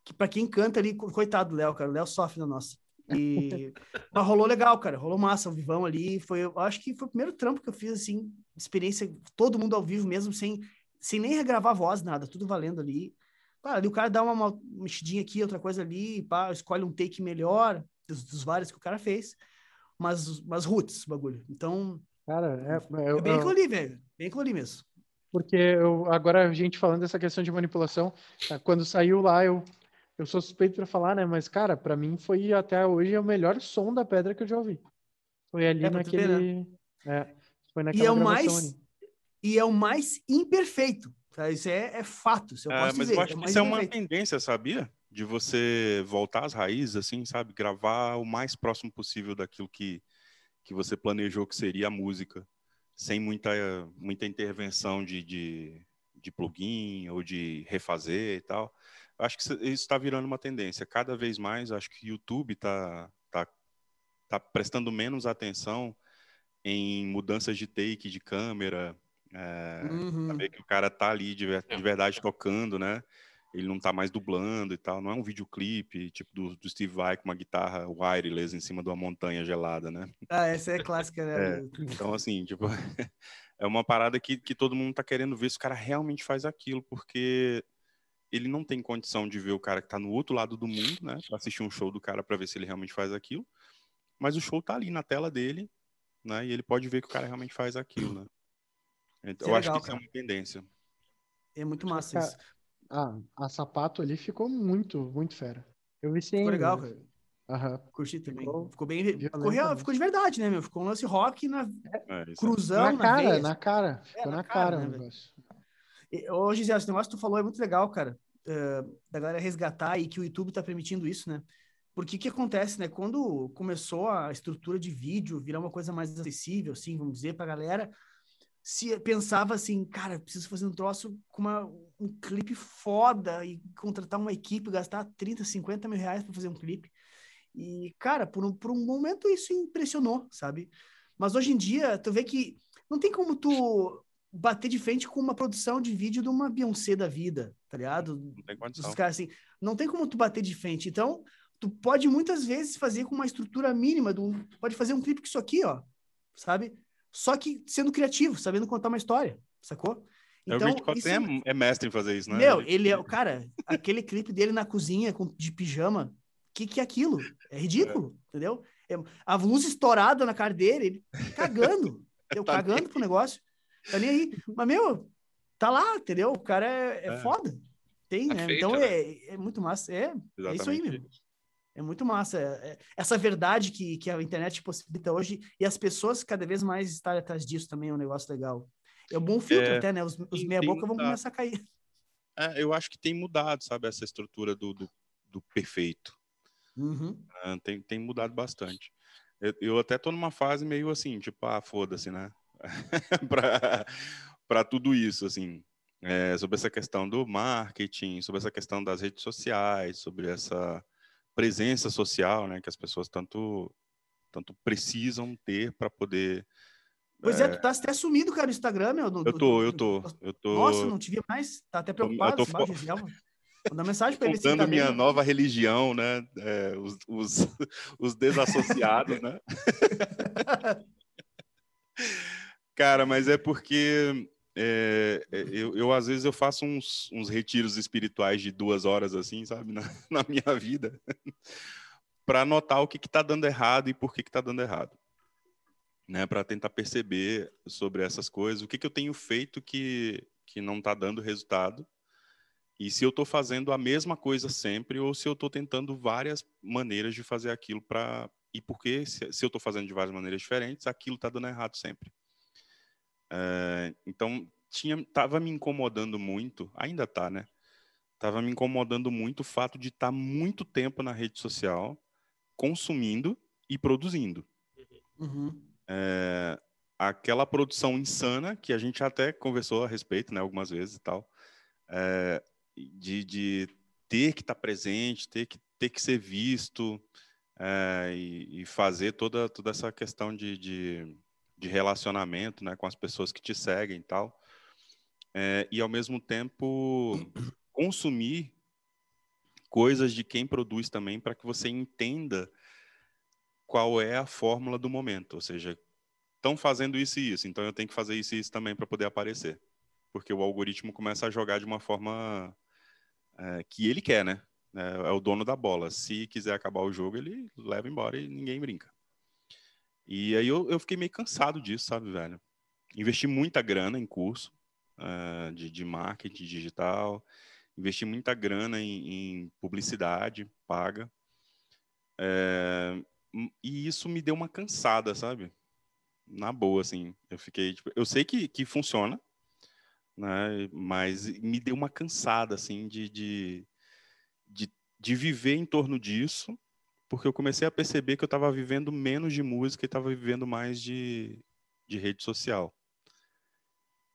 que para quem canta ali, coitado do Léo, cara, o Léo sofre na nossa. E *laughs* mas rolou legal, cara, rolou massa, o vivão ali, foi, eu acho que foi o primeiro trampo que eu fiz, assim, experiência, todo mundo ao vivo mesmo, sem, sem nem regravar voz, nada, tudo valendo ali. Pá, ali o cara dá uma, mexidinha aqui, outra coisa ali, pá, escolhe um take melhor dos, dos vários que o cara fez, mas, mas roots, o bagulho. Então, cara, é, é bem aquilo ali, velho, bem aquilo ali mesmo. Porque eu, agora a gente falando dessa questão de manipulação, tá, quando saiu lá, eu, eu sou suspeito para falar, né? Mas, cara, para mim foi até hoje o melhor som da pedra que eu já ouvi. Foi ali é, naquele. Ver, né? é, foi naquela e é o mais ali. E é o mais imperfeito. Isso é, é fato, isso eu é, posso mas dizer. eu acho é que isso é uma tendência, sabia? De você voltar às raízes, assim, sabe? Gravar o mais próximo possível daquilo que, que você planejou que seria a música, sem muita, muita intervenção de, de, de plugin ou de refazer e tal. Acho que isso está virando uma tendência. Cada vez mais, acho que o YouTube está tá, tá prestando menos atenção em mudanças de take, de câmera, é, uhum. Saber que o cara tá ali de, de, verdade tocando, né? ele não tá mais dublando e tal, não é um videoclipe, tipo do, do Steve Vai com uma guitarra wireless em cima de uma montanha gelada, né? Ah, essa é clássica, né? *laughs* É, então, assim, tipo, *laughs* é uma parada que, que todo mundo tá querendo ver se o cara realmente faz aquilo, porque ele não tem condição de ver o cara que tá no outro lado do mundo, né? Pra assistir um show do cara para ver se ele realmente faz aquilo. Mas o show tá ali na tela dele, né? E ele pode ver que o cara realmente faz aquilo, né? Então, Isso é eu acho legal, que isso é uma tendência. É muito massa isso. Ah, a sapato ali ficou muito, muito fera. Eu vi sim. Ficou legal, cara. Aham. Curti também. Ficou Ficou bem. Ficou, real, ficou de verdade, né, meu? Ficou um lance rock na É, é- cruzão, Na na, cara, veia, na cara. Ficou na na cara, cara né, o negócio. E, Ô, Gisele, esse negócio que tu falou é muito legal, cara, eh, da galera resgatar e que o YouTube tá permitindo isso, né? Porque o que acontece, né? Quando começou a estrutura de vídeo virar uma coisa mais acessível, assim, vamos dizer, pra galera, se pensava assim, cara, preciso fazer um troço com uma, um clipe foda e contratar uma equipe, gastar 30, 50 mil reais pra fazer um clipe. E, cara, por um, por um momento isso impressionou, sabe? Mas hoje em dia, tu vê que não tem como tu bater de frente com uma produção de vídeo de uma Beyoncé da vida, tá ligado? não tem condição. Dos caras assim, não tem como tu bater de frente. Então, tu pode muitas vezes fazer com uma estrutura mínima, de um, pode fazer um clipe com isso aqui, ó, sabe? Só que sendo criativo, sabendo contar uma história, sacou? É, o Rich Cotton é, é mestre em fazer isso, né? meu, ele é o cara, aquele clipe dele na cozinha com, de pijama, que que é aquilo? É ridículo, entendeu? É, a luz estourada na cara dele, ele cagando, *laughs* entendeu? Tá cagando pro negócio, tá nem aí. Mas, meu, tá lá, entendeu? O cara é, é É. foda. Tem, Tá né? então né? é, é muito massa. É, é isso aí mesmo. É muito massa. É- é- essa verdade que, que a internet possibilita hoje e as pessoas cada vez mais estarem atrás disso também é um negócio legal. É um bom filtro É, até, né? Os, os meia-boca vão começar a cair. É, eu acho que tem mudado, sabe, essa estrutura do, do, do perfeito. Uhum. Tem, tem mudado bastante. Eu, eu até tô numa fase meio assim, tipo, ah, foda-se, né? *laughs* pra tudo isso, assim. É, sobre essa questão do marketing, sobre essa questão das redes sociais, sobre essa presença social, né, que as pessoas tanto, tanto precisam ter para poder. Pois é, tu tá até sumido, cara, no Instagram, meu. Eu tô, do- eu tô, eu tô. Nossa, não te via mais. Tá até Tô- eu preocupado. tô baixo Gisele. Mandar mensagem pra ele. ele contando minha bem. nova religião, né? É, os, os, *laughs* os desassociados, né? *laughs* Cara, mas é porque é, é, eu, eu, às vezes eu faço uns, uns retiros espirituais de duas horas assim, sabe, na, *laughs* na minha vida, *laughs* para notar o que que tá dando errado e por que que tá dando errado, né? Para tentar perceber sobre essas coisas, o que que eu tenho feito que que não tá dando resultado e se eu estou fazendo a mesma coisa sempre ou se eu estou tentando várias maneiras de fazer aquilo para e porque se, se eu estou fazendo de várias maneiras diferentes, aquilo está dando errado sempre. É, então tinha, tava me incomodando muito, ainda tá, né? Tava me incomodando muito o fato de estar tá muito tempo na rede social, consumindo e produzindo. Uhum. É, aquela produção insana que a gente até conversou a respeito, né, algumas vezes e tal. É, de, de ter que estar tá presente, ter que, ter que ser visto é, e, e, fazer toda, toda essa questão de, de, de, relacionamento né, com as pessoas que te seguem e tal. É, e, ao mesmo tempo, *coughs* consumir coisas de quem produz também para que você entenda qual é a fórmula do momento. Ou seja, estão fazendo isso e isso, então eu tenho que fazer isso e isso também para poder aparecer porque o algoritmo começa a jogar de uma forma é, que ele quer, né? É, é, o dono da bola. Se quiser acabar o jogo, ele leva embora e ninguém brinca. E aí eu, eu fiquei meio cansado disso, sabe, velho? Investi muita grana em curso uh, de, de, marketing digital, investi muita grana em, em publicidade paga. É, e isso me deu uma cansada, sabe? Na boa, assim. Eu fiquei, tipo, eu sei que, que funciona, né? Mas me deu uma cansada, assim, de, de, de, de, viver em torno disso, porque eu comecei a perceber que eu estava vivendo menos de música e estava vivendo mais de, de rede social.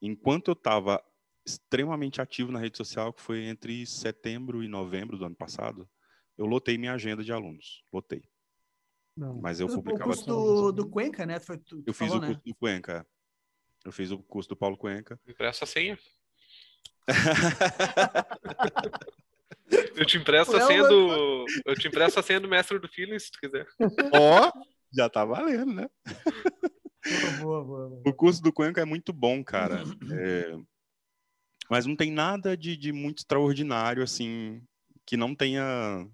Enquanto eu estava extremamente ativo na rede social, que foi entre setembro e novembro do ano passado, eu lotei minha agenda de alunos, lotei. Não. Mas eu o publicava... curso do, do Cuenca, né? Foi, tu, tu eu fiz falou, o curso né? do Cuenca. Eu fiz o curso do Paulo Cuenca. Empresta a senha. *laughs* *laughs* Eu te empresto a Léo senha vai- do. *laughs* Eu te empresto a senha do mestre do feeling, se tu quiser. Ó, *laughs* já tá valendo, né? Boa, boa, boa. O curso do Cuenca é muito bom, cara. *clears throat* É, Mas não tem nada de, de muito extraordinário, assim, que não tenha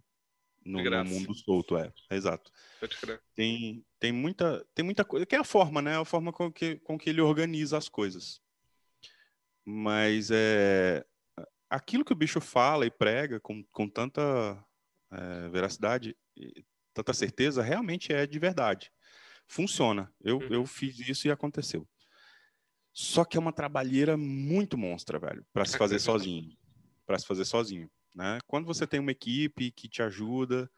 no, no mundo solto, é. Exato. Pode crer. Tem, tem, muita, tem muita coisa, que é a forma, né? A forma com que, com que ele organiza as coisas. Mas é, aquilo que o bicho fala e prega com, com tanta é, veracidade, e tanta certeza, realmente é de verdade. Funciona. Eu, Uhum. eu fiz isso e aconteceu. Só que é uma trabalheira muito monstra, velho, para se fazer sozinho. Para se fazer sozinho. Né? Quando você tem uma equipe que te ajuda,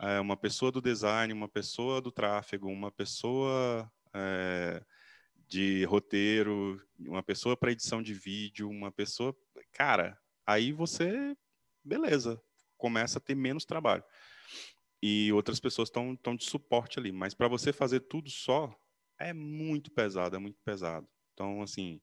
é, uma pessoa do design, uma pessoa do tráfego, uma pessoa é, de roteiro, uma pessoa para edição de vídeo, uma pessoa. Cara, aí você. Beleza, começa a ter menos trabalho. E outras pessoas estão de suporte ali. Mas para você fazer tudo só, é muito pesado, é muito pesado. Então, assim,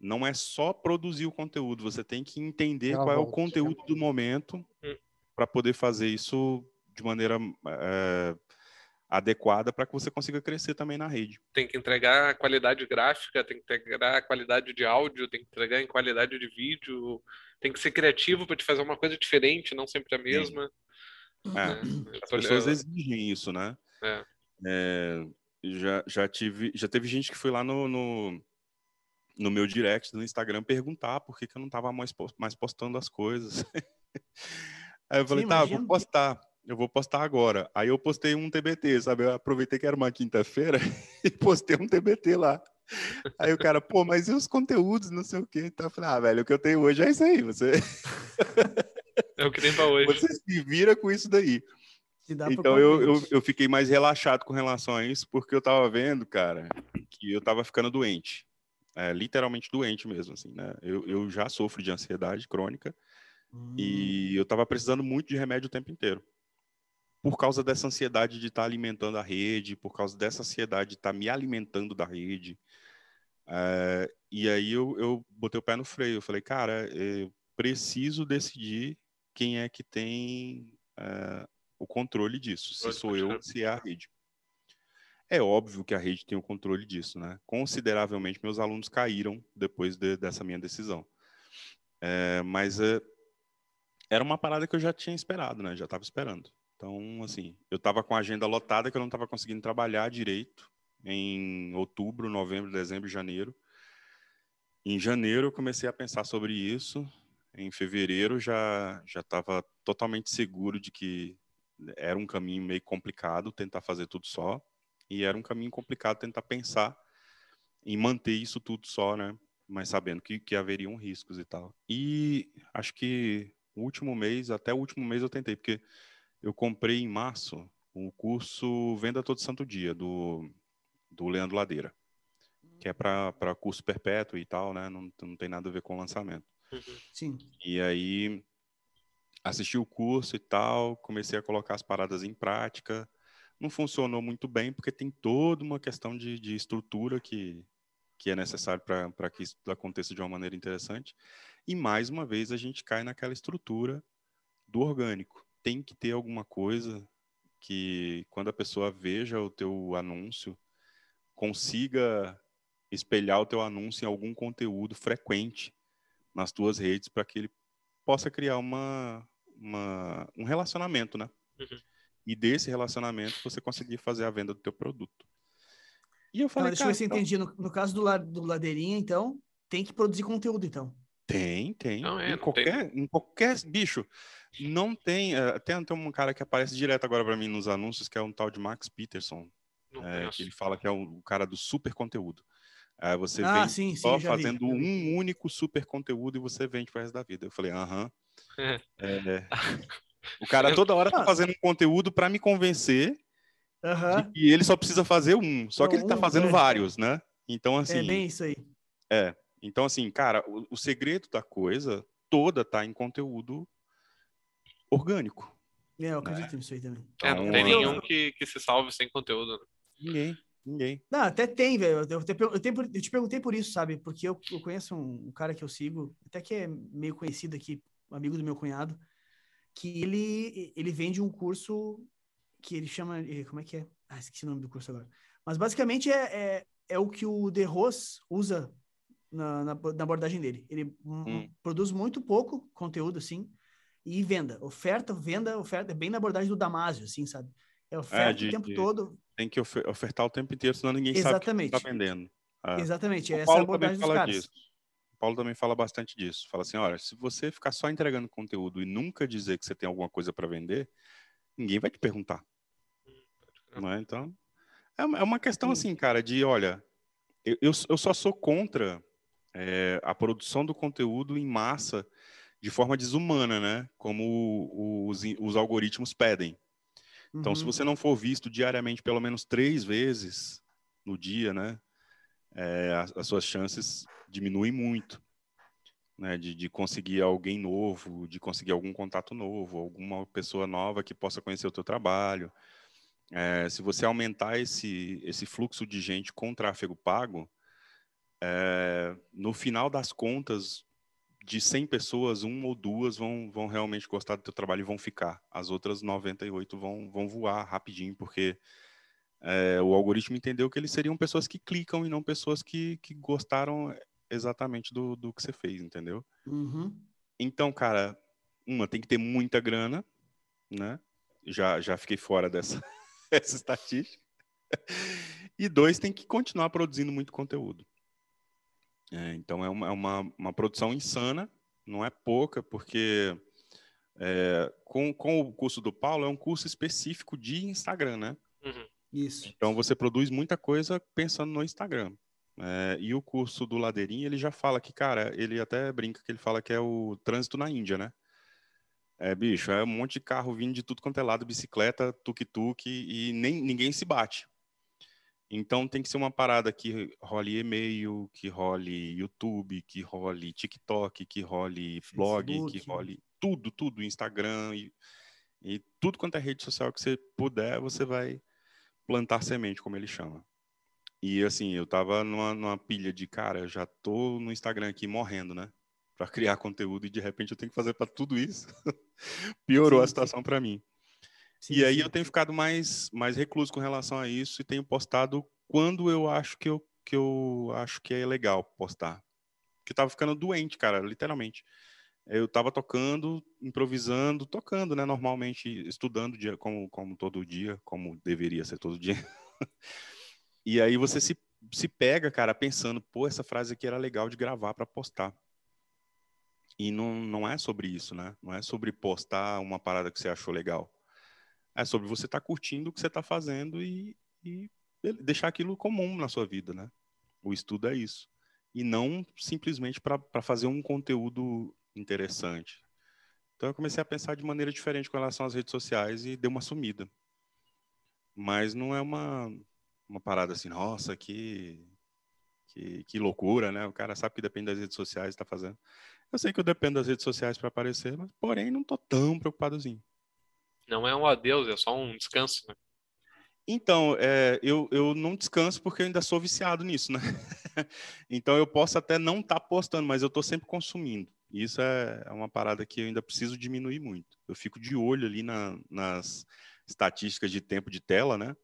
não é só produzir o conteúdo, você tem que entender Ela qual é o conteúdo do momento Hum. para poder fazer isso de maneira é, adequada para que você consiga crescer também na rede. Tem que entregar qualidade gráfica, tem que entregar qualidade de áudio, tem que entregar em qualidade de vídeo, tem que ser criativo para te fazer uma coisa diferente, não sempre a mesma. É, né? As pessoas exigem isso, né? É. É, já, já, tive, já teve gente que foi lá no, no, no meu direct do Instagram perguntar por que, que eu não estava mais, mais postando as coisas. *laughs* Aí eu falei, Sim, tá, vou postar. Eu vou postar agora. Aí eu postei um TBT, sabe? Eu aproveitei que era uma quinta-feira *laughs* e postei um TBT lá. Aí o cara, pô, mas e os conteúdos, não sei o quê. Então eu falei, ah, velho, o que eu tenho hoje é isso aí. Você, *laughs* É o que tem pra hoje. você se vira com isso daí. Então eu, eu, eu fiquei mais relaxado com relação a isso, porque eu tava vendo, cara, que eu tava ficando doente. É, literalmente doente mesmo, assim, né? Eu, eu já sofro de ansiedade crônica Hum. e eu tava precisando muito de remédio o tempo inteiro. Por causa dessa ansiedade de estar alimentando a rede, por causa dessa ansiedade de estar me alimentando da rede. É, e aí eu, eu botei o pé no freio. Eu falei, cara, eu preciso decidir quem é que tem é, o controle disso. Se sou eu, se é a rede. É óbvio que a rede tem o controle disso, né? Consideravelmente, meus alunos caíram depois de- dessa minha decisão. É, mas é, era uma parada que eu já tinha esperado, né? Já estava esperando. Então, assim, eu estava com a agenda lotada que eu não estava conseguindo trabalhar direito em outubro, novembro, dezembro, janeiro. Em janeiro eu comecei a pensar sobre isso. Em fevereiro já já estava totalmente seguro de que era um caminho meio complicado tentar fazer tudo só e era um caminho complicado tentar pensar em manter isso tudo só, né? Mas sabendo que, que haveriam riscos e tal. E acho que o último mês, até o último mês eu tentei, porque eu comprei em março o curso Venda Todo Santo Dia, do, do Leandro Ladeira, que é para curso perpétuo e tal, né? Não, não tem nada a ver com o lançamento. Uhum. Sim. E aí assisti o curso e tal, comecei a colocar as paradas em prática. Não funcionou muito bem, porque tem toda uma questão de, de estrutura que, que é necessário para que isso aconteça de uma maneira interessante. E mais uma vez a gente cai naquela estrutura do orgânico. Tem que ter alguma coisa que, quando a pessoa veja o teu anúncio, consiga espelhar o teu anúncio em algum conteúdo frequente nas tuas redes para que ele possa criar uma, uma, um relacionamento, né? Uhum. E desse relacionamento você conseguir fazer a venda do teu produto. E eu Não, falei, deixa eu ver se eu então- entendi. No, no caso do, la- do Ladeirinha, então, tem que produzir conteúdo, então. Tem, tem. Não, é, em, qualquer, em qualquer bicho. Não tem. eh, tem, tem um cara que aparece direto agora para mim nos anúncios, que é um tal de Max Peterson. É, que ele fala que é o, o cara do super conteúdo. Aí você Ah, vem sim, sim, só vi, fazendo vi. um único super conteúdo e você vende pro resto da vida. Eu falei, aham. É. É, *laughs* o cara toda hora tá Ah. fazendo um conteúdo para me convencer Aham. de que ele só precisa fazer um. Só que ele tá um, fazendo é. vários, né? Então, assim. É bem isso aí. Então, assim, cara, o, o segredo da coisa toda tá em conteúdo orgânico. É, eu acredito nisso aí também. É, não Então, tem nenhum que, que se salve sem conteúdo. né? Ninguém, ninguém. Não, até tem, velho. Eu, te eu, tenho- eu te perguntei por isso, sabe? Porque eu, eu conheço um, um cara que eu sigo, até que é meio conhecido aqui, um amigo do meu cunhado. que ele, ele vende um curso que ele chama. eh, Como é que é? Ah, esqueci o nome do curso agora. Mas basicamente é, é, é o que o De Ros usa na, na, na abordagem dele. Ele Hum. produz muito pouco conteúdo, assim, e venda. Oferta, venda, oferta. É bem na abordagem do Damasio, assim, sabe? É oferta de- o tempo de- todo. Tem que ofe- ofertar o tempo inteiro, senão ninguém Exatamente. sabe o que está vendendo. Ah. Exatamente, é O essa Paulo abordagem também dos fala caras. disso. O Paulo também fala bastante disso. Fala assim, olha, se você ficar só entregando conteúdo e nunca dizer que você tem alguma coisa para vender, ninguém vai te perguntar. Não é? Então, é uma- é uma questão Sim. assim, cara, de, olha, eu, eu, eu só sou contra é, a produção do conteúdo em massa de forma desumana, né? Como os, os algoritmos pedem. Então, se Uhum. você não for visto diariamente pelo menos três vezes no dia, né, é, as, as suas chances diminuem muito, né, de, de conseguir alguém novo, de conseguir algum contato novo, alguma pessoa nova que possa conhecer o teu trabalho. É, se você aumentar esse, esse fluxo de gente com tráfego pago, é, no final das contas, de 100 pessoas, uma ou duas vão, vão realmente gostar do teu trabalho e vão ficar. As outras 98 vão, vão voar rapidinho, porque é, o algoritmo entendeu que eles seriam pessoas que clicam e não pessoas que, que gostaram exatamente do, do que você fez, entendeu? Uhum. Então, cara, uma, tem que ter muita grana, né? Já, já fiquei fora dessa, *laughs* dessa estatística. E dois, tem que continuar produzindo muito conteúdo. É, então, é uma, é uma, uma produção insana, não é pouca, porque é, com, com o curso do Paulo, é um curso específico de Instagram, né? Uhum. Isso. Então você produz muita coisa pensando no Instagram. É, e o curso do Ladeirinha, ele já fala que, cara, ele até brinca que ele fala que é o trânsito na Índia, né? É, bicho, é um monte de carro vindo de tudo quanto é lado, bicicleta, tuk-tuk, e nem, ninguém se bate. Então tem que ser uma parada que role e-mail, que role YouTube, que role TikTok, que role blog, que Facebook. role tudo, tudo, Instagram e, e tudo quanto é rede social que você puder, você vai plantar semente, como ele chama. E assim, eu tava numa, numa pilha de, cara, eu já tô no Instagram aqui morrendo, né? Pra criar conteúdo e de repente eu tenho que fazer para tudo isso. *laughs* Piorou Sim, a sim. situação para mim. Sim, e aí sim. eu tenho ficado mais, mais recluso com relação a isso e tenho postado quando eu acho que eu, que eu acho que é legal postar. Porque eu tava ficando doente, cara, literalmente. Eu tava tocando, improvisando, tocando, né, normalmente, estudando dia, como, como todo dia, como deveria ser todo dia. *laughs* e aí você se, se pega, cara, pensando, pô, essa frase aqui era legal de gravar para postar. E não, não é sobre isso, né? Não é sobre postar uma parada que você achou legal. É sobre você estar curtindo o que você está fazendo e, e deixar aquilo comum na sua vida, né? O estudo é isso. E não simplesmente para fazer um conteúdo interessante. Então eu comecei a pensar de maneira diferente com relação às redes sociais e dei uma sumida. Mas não é uma, uma parada assim, nossa, que, que, que loucura, né? O cara sabe que depende das redes sociais está fazendo. Eu sei que eu dependo das redes sociais para aparecer, mas porém não tô tão preocupadozinho. Não é um adeus, é só um descanso, né? Então, é, eu, eu não descanso porque eu ainda sou viciado nisso, né? *laughs* então eu posso até não estar tá postando, mas eu estou sempre consumindo. Isso é, é uma parada que eu ainda preciso diminuir muito. Eu fico de olho ali na, nas estatísticas de tempo de tela, né?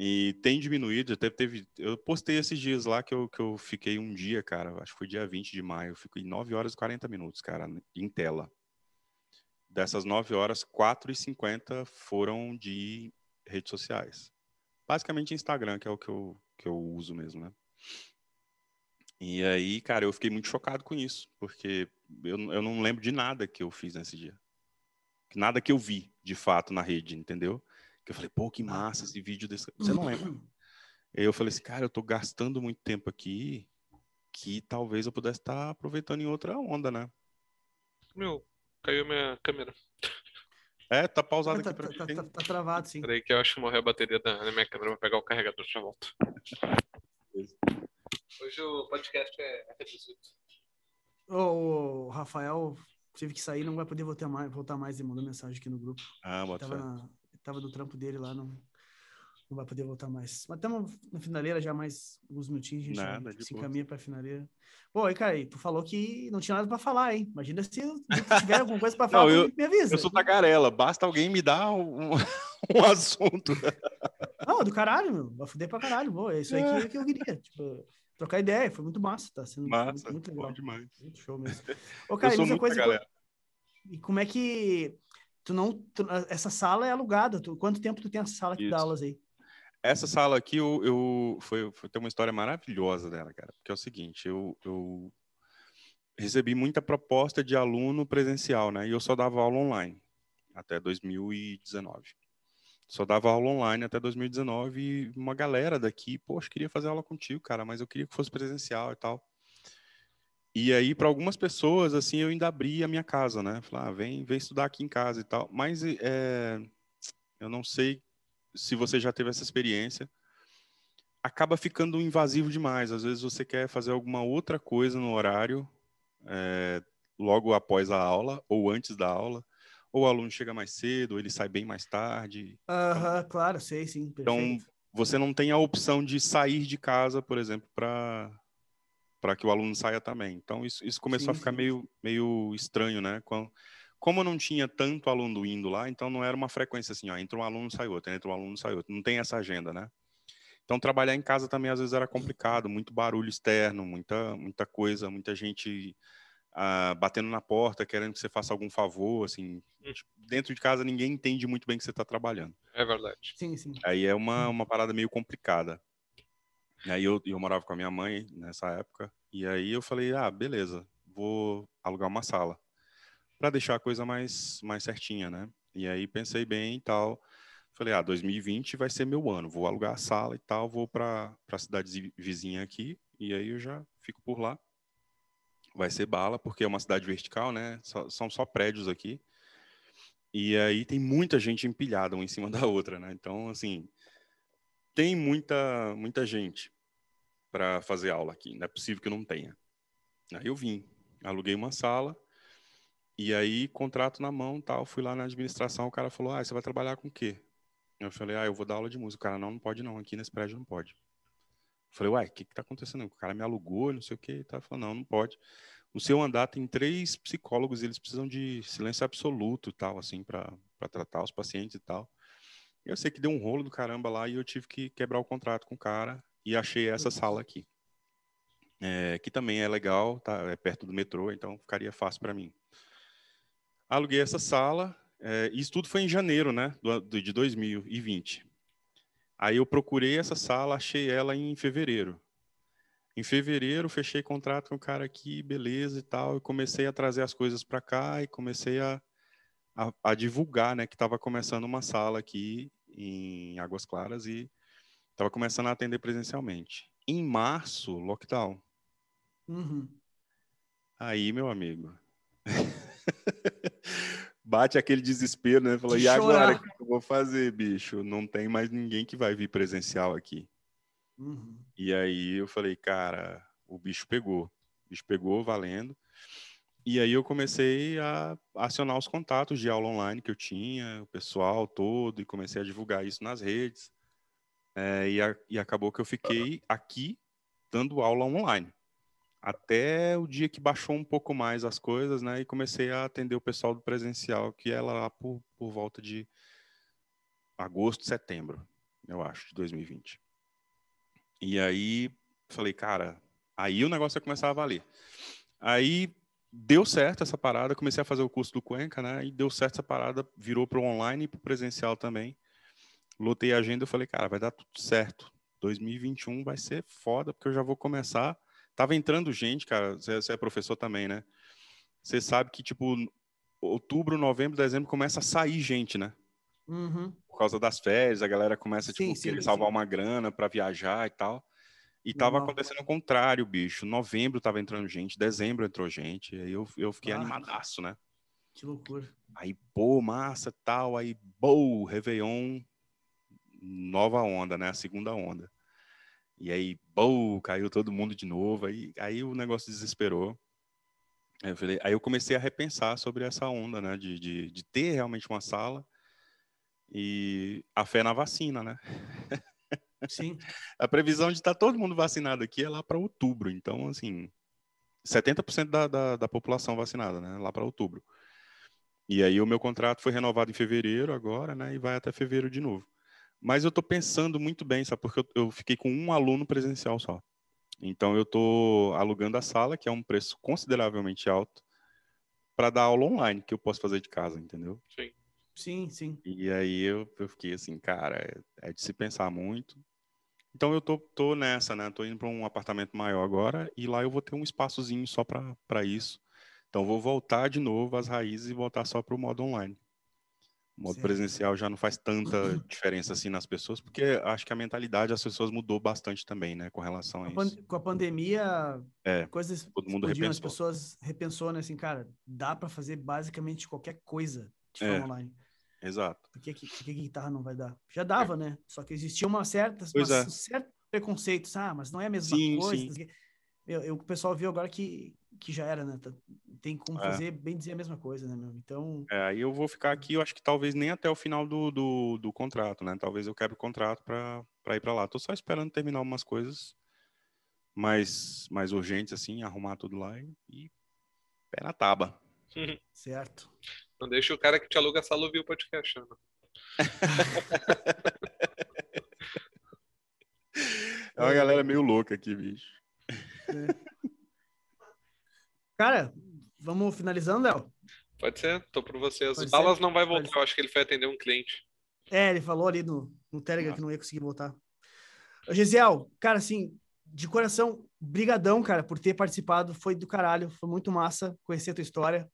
E tem diminuído, até teve. Eu postei esses dias lá que eu, que eu fiquei um dia, cara. Acho que foi dia 20 de maio. Eu fiquei 9 horas e 40 minutos, cara, em tela. Dessas 9 horas, 4 e 50 foram de redes sociais. Basicamente Instagram, que é o que eu, que eu uso mesmo, né? E aí, cara, eu fiquei muito chocado com isso, porque eu, eu não lembro de nada que eu fiz nesse dia. Nada que eu vi, de fato, na rede, entendeu? Que eu falei, pô, que massa esse vídeo desse. Você não lembra? aí eu falei assim, cara, eu tô gastando muito tempo aqui que talvez eu pudesse estar aproveitando em outra onda, né? Meu, caiu minha câmera. É, tá pausado tá, aqui pra tá, mim. tá, tá, travado, sim. Peraí que eu acho que morreu a bateria da, da minha câmera. Vou pegar o carregador já volto. Hoje o podcast é reduzido. O, o Rafael teve que sair, não vai poder voltar mais, voltar mais e mandou mensagem aqui no grupo. Ah, bota Tava, na, tava do trampo dele lá, não, não vai poder voltar mais. Mas estamos na finaleira já mais alguns minutinhos, a gente Nada, se boa. encaminha para a finaleira. Pô, aí, cara, tu falou que não tinha nada para falar, hein? Imagina se tiver alguma coisa para falar, Não, tu me avisa. Eu sou tagarela, basta alguém me dar um, *laughs* um assunto. Não, do caralho, meu. Vai fuder pra caralho. Pô, é isso aí É. que, que eu queria. Tipo, trocar ideia. Foi muito massa, tá sendo Massa, muito, muito bom legal. demais. Muito show mesmo. *laughs* Ô, cara, eu e sou coisa. tagarela. E como é que. Tu não. tu- essa sala é alugada. Tu, quanto tempo tu tem essa sala que dá aulas aí? Essa sala aqui, eu, eu foi, foi ter uma história maravilhosa dela, cara. Porque é o seguinte, eu, eu recebi muita proposta de aluno presencial, né? E eu só dava aula online até 2019. Só dava aula online até 2019 e uma galera daqui, poxa, queria fazer aula contigo, cara, mas eu queria que fosse presencial e tal. E aí, para algumas pessoas, assim, eu ainda abri a minha casa, né? Falar, ah, vem, vem estudar aqui em casa e tal. Mas é, eu não sei se você já teve essa experiência, acaba ficando invasivo demais. Às vezes você quer fazer alguma outra coisa no horário, é, logo após a aula ou antes da aula, ou o aluno chega mais cedo, ou ele sai bem mais tarde. Aham, claro, sei, sim. Então, Perfeito. você não tem a opção de sair de casa, por exemplo, para para que o aluno saia também. Então, isso, isso começou Sim, a ficar sim. meio, meio estranho, né? Com- Como eu não tinha tanto aluno indo lá, então não era uma frequência assim, ó, entra um aluno, sai outro, entra um aluno, sai outro. Não tem essa agenda, né? Então, trabalhar em casa também às vezes era complicado, muito barulho externo, muita, muita coisa, muita gente ah, batendo na porta, querendo que você faça algum favor, assim. Tipo, Dentro de casa ninguém entende muito bem que você está trabalhando. É verdade. Sim, sim. Aí é uma, uma parada meio complicada. E aí eu, eu morava com a minha mãe nessa época, e aí eu falei, ah, beleza, vou alugar uma sala para deixar a coisa mais, mais certinha, né? E aí pensei bem e tal. Falei, ah, 2020 vai ser meu ano, vou alugar a sala e tal, vou para a cidade zi- vizinha aqui, e aí eu já fico por lá. Vai ser bala, porque é uma cidade vertical, né? Só- são só prédios aqui. E aí tem muita gente empilhada uma em cima *laughs* da outra, né? Então, assim, tem muita, muita gente para fazer aula aqui. Não é possível que não tenha. Aí eu vim, aluguei uma sala e aí contrato na mão, tal. Fui lá na administração, o cara falou: "Ah, você vai trabalhar com o quê?" Eu falei: "Ah, eu vou dar aula de música." O cara: "Não, não pode não. Aqui nesse prédio não pode." Eu falei: "Uai, o que que tá acontecendo? O cara me alugou, não sei o quê." Ele falou: "Não, não pode." No seu andar tem três psicólogos, eles precisam de silêncio absoluto, tal, assim, para tratar os pacientes e tal. Eu sei que deu um rolo do caramba lá e eu tive que quebrar o contrato com o cara e achei essa sala aqui. É, que também é legal, tá? É perto do metrô, então ficaria fácil para mim. Aluguei essa sala, é, isso tudo foi em janeiro, né, do, do- de 2020. Aí eu procurei essa sala, achei ela em fevereiro. Em fevereiro, fechei contrato com o cara aqui, beleza e tal, e comecei a trazer as coisas para cá e comecei a, a, a divulgar, né, que estava começando uma sala aqui em Águas Claras e estava começando a atender presencialmente. Em março, lockdown. Uhum. Aí, meu amigo, *laughs* bate aquele desespero, né? Falou, De e agora, o que eu vou fazer, bicho? Não tem mais ninguém que vai vir presencial aqui. Uhum. E aí eu falei, cara, o bicho pegou. O bicho pegou valendo. E aí eu comecei a acionar os contatos de aula online que eu tinha, o pessoal todo, e comecei a divulgar isso nas redes. É, e, a- e acabou que eu fiquei aqui dando aula online. Até o dia que baixou um pouco mais as coisas, né? E comecei a atender o pessoal do presencial, que é lá por, por volta de agosto, setembro, eu acho, de 2020. E aí falei, cara, aí o negócio ia começar a valer. Aí deu certo essa parada, comecei a fazer o curso do Cuenca, né? E deu certo essa parada, virou para o online e para o presencial também. Lotei a agenda, eu falei, cara, vai dar tudo certo. 2021 vai ser foda, porque eu já vou começar. Tava entrando gente, cara, você você é professor também, né? Você sabe que, tipo, outubro, novembro, dezembro começa a sair gente, né? Uhum. por causa das férias, a galera começa Sim, tipo, sim, querer sim. salvar uma grana para viajar e tal. E tava Normal. acontecendo o contrário, bicho. Novembro tava entrando gente, dezembro entrou gente. Aí eu, eu fiquei Ah. animadaço, né? Que loucura. Aí, pô, massa, tal. Aí, pô, Réveillon, nova onda, né? A segunda onda. E aí, pô, caiu todo mundo de novo. Aí, aí o negócio desesperou. Aí eu, falei, aí eu comecei a repensar sobre essa onda, né? De, de, de ter realmente uma sala E a fé na vacina, né? Sim. *laughs* a previsão de estar tá todo mundo vacinado aqui é lá para outubro. Então, assim, 70% da, da, da população vacinada, né? Lá para outubro. E aí o meu contrato foi renovado em fevereiro agora, né? E vai até fevereiro de novo. Mas eu estou pensando muito bem, sabe? Porque eu, eu, fiquei com um aluno presencial só. Então eu estou alugando a sala, que é um preço consideravelmente alto, para dar aula online, que eu posso fazer de casa, entendeu? Sim. Sim, sim. E aí eu, eu fiquei assim, cara, é, é, de se pensar muito. Então eu tô, tô nessa, né? Tô indo para um apartamento maior agora e lá eu vou ter um espaçozinho só para isso. Então vou voltar de novo às raízes e voltar só para o modo online. O modo certo. presencial já não faz tanta diferença assim nas pessoas, porque acho que a mentalidade das pessoas mudou bastante também, né, com relação a isso. Com a pandemia, é, coisas todo mundo repensou. as pessoas repensou, né, assim, cara, dá para fazer basicamente qualquer coisa de forma é. online. Exato. Por que, que, que, guitarra não vai dar? Já dava, é. né? Só que existia uma certa, uma, é. um certo preconceito. Ah, mas não é a mesma sim, coisa. Sim. Eu, eu, o pessoal viu agora que, que já era, né? Tem como é. fazer bem dizer a mesma coisa, né, meu? Então. É, aí eu vou ficar aqui, eu acho que talvez nem até o final do, do, do contrato, né? Talvez eu quebre o contrato para ir para lá. Tô só esperando terminar umas coisas mais, mais urgentes, assim, arrumar tudo lá e, e pé na tábua. *laughs* certo. Não deixa o cara que te aluga a sala ouvir o podcast, né? *laughs* É uma galera meio louca aqui, bicho. É. Cara, vamos finalizando, Léo? Pode ser, tô por vocês. Pode o Dallas ser? não vai voltar, eu acho que ele foi atender um cliente. É, ele falou ali no, no Telegram ah. que não ia conseguir voltar. Ô, Gisiel, cara, assim, de coração, brigadão, cara, por ter participado. Foi do caralho, foi muito massa conhecer a tua história.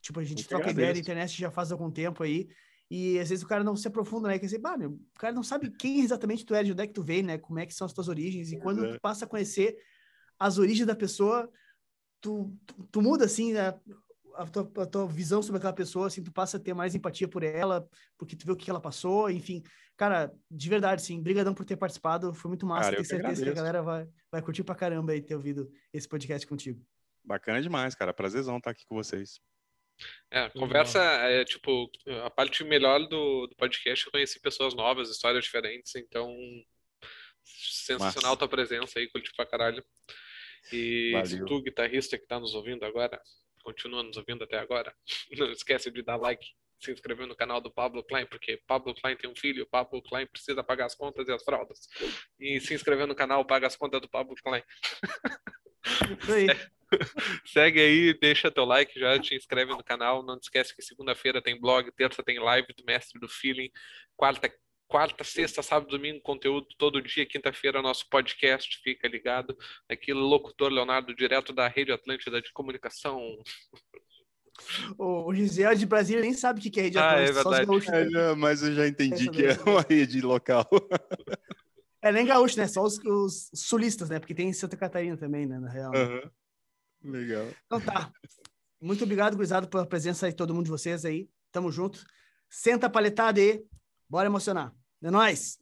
Tipo, a gente Muito troca ideia na internet já faz algum tempo aí. E às vezes o cara não se aprofunda, né? Quer dizer, bah, meu, o cara não sabe quem exatamente tu é, de onde é que tu veio, né? Como é que são as tuas origens. E quando tu passa a conhecer as origens da pessoa, tu, tu, tu muda, assim, né? a, tua, a tua visão sobre aquela pessoa, assim, tu passa a ter mais empatia por ela, porque tu vê o que ela passou, enfim. Cara, de verdade, sim, brigadão por ter participado, foi muito massa, cara, tenho certeza que, que, a galera vai, vai curtir pra caramba aí ter ouvido esse podcast contigo. Bacana demais, cara, prazerzão estar aqui com vocês. É, a conversa é tipo, a parte melhor do, do podcast é conhecer pessoas novas, histórias diferentes, então sensacional Massa. tua presença aí, curti pra caralho. E Valeu. se tu, guitarrista que tá nos ouvindo agora, continua nos ouvindo até agora, *laughs* não esquece de dar like, se inscrever no canal do Pablo Klein, porque Pablo Klein tem um filho, Pablo Klein precisa pagar as contas e as fraldas. E se inscrever no canal, paga as contas do Pablo Klein. Aí. *laughs* Segue aí, deixa teu like, já te inscreve no canal. Não te esquece que segunda-feira tem blog, terça tem live do Mestre do Feeling, quarta, quarta, sexta, sábado, domingo, conteúdo todo dia, quinta-feira nosso podcast, fica ligado. Aqui, locutor Leonardo, direto da Rede Atlântida de Comunicação. O, Gisele de Brasília nem sabe o que é rede ah, Atlântida. É verdade. É, mas eu já entendi que é uma rede local. É nem gaúcho, né? Só os, os, sulistas, né? Porque tem em Santa Catarina também, né? Na real. Uhum. Legal. Então tá. Muito obrigado, gurizado, pela presença de todo mundo de vocês aí. Tamo junto. Senta a paletada aí. Bora emocionar. É nóis!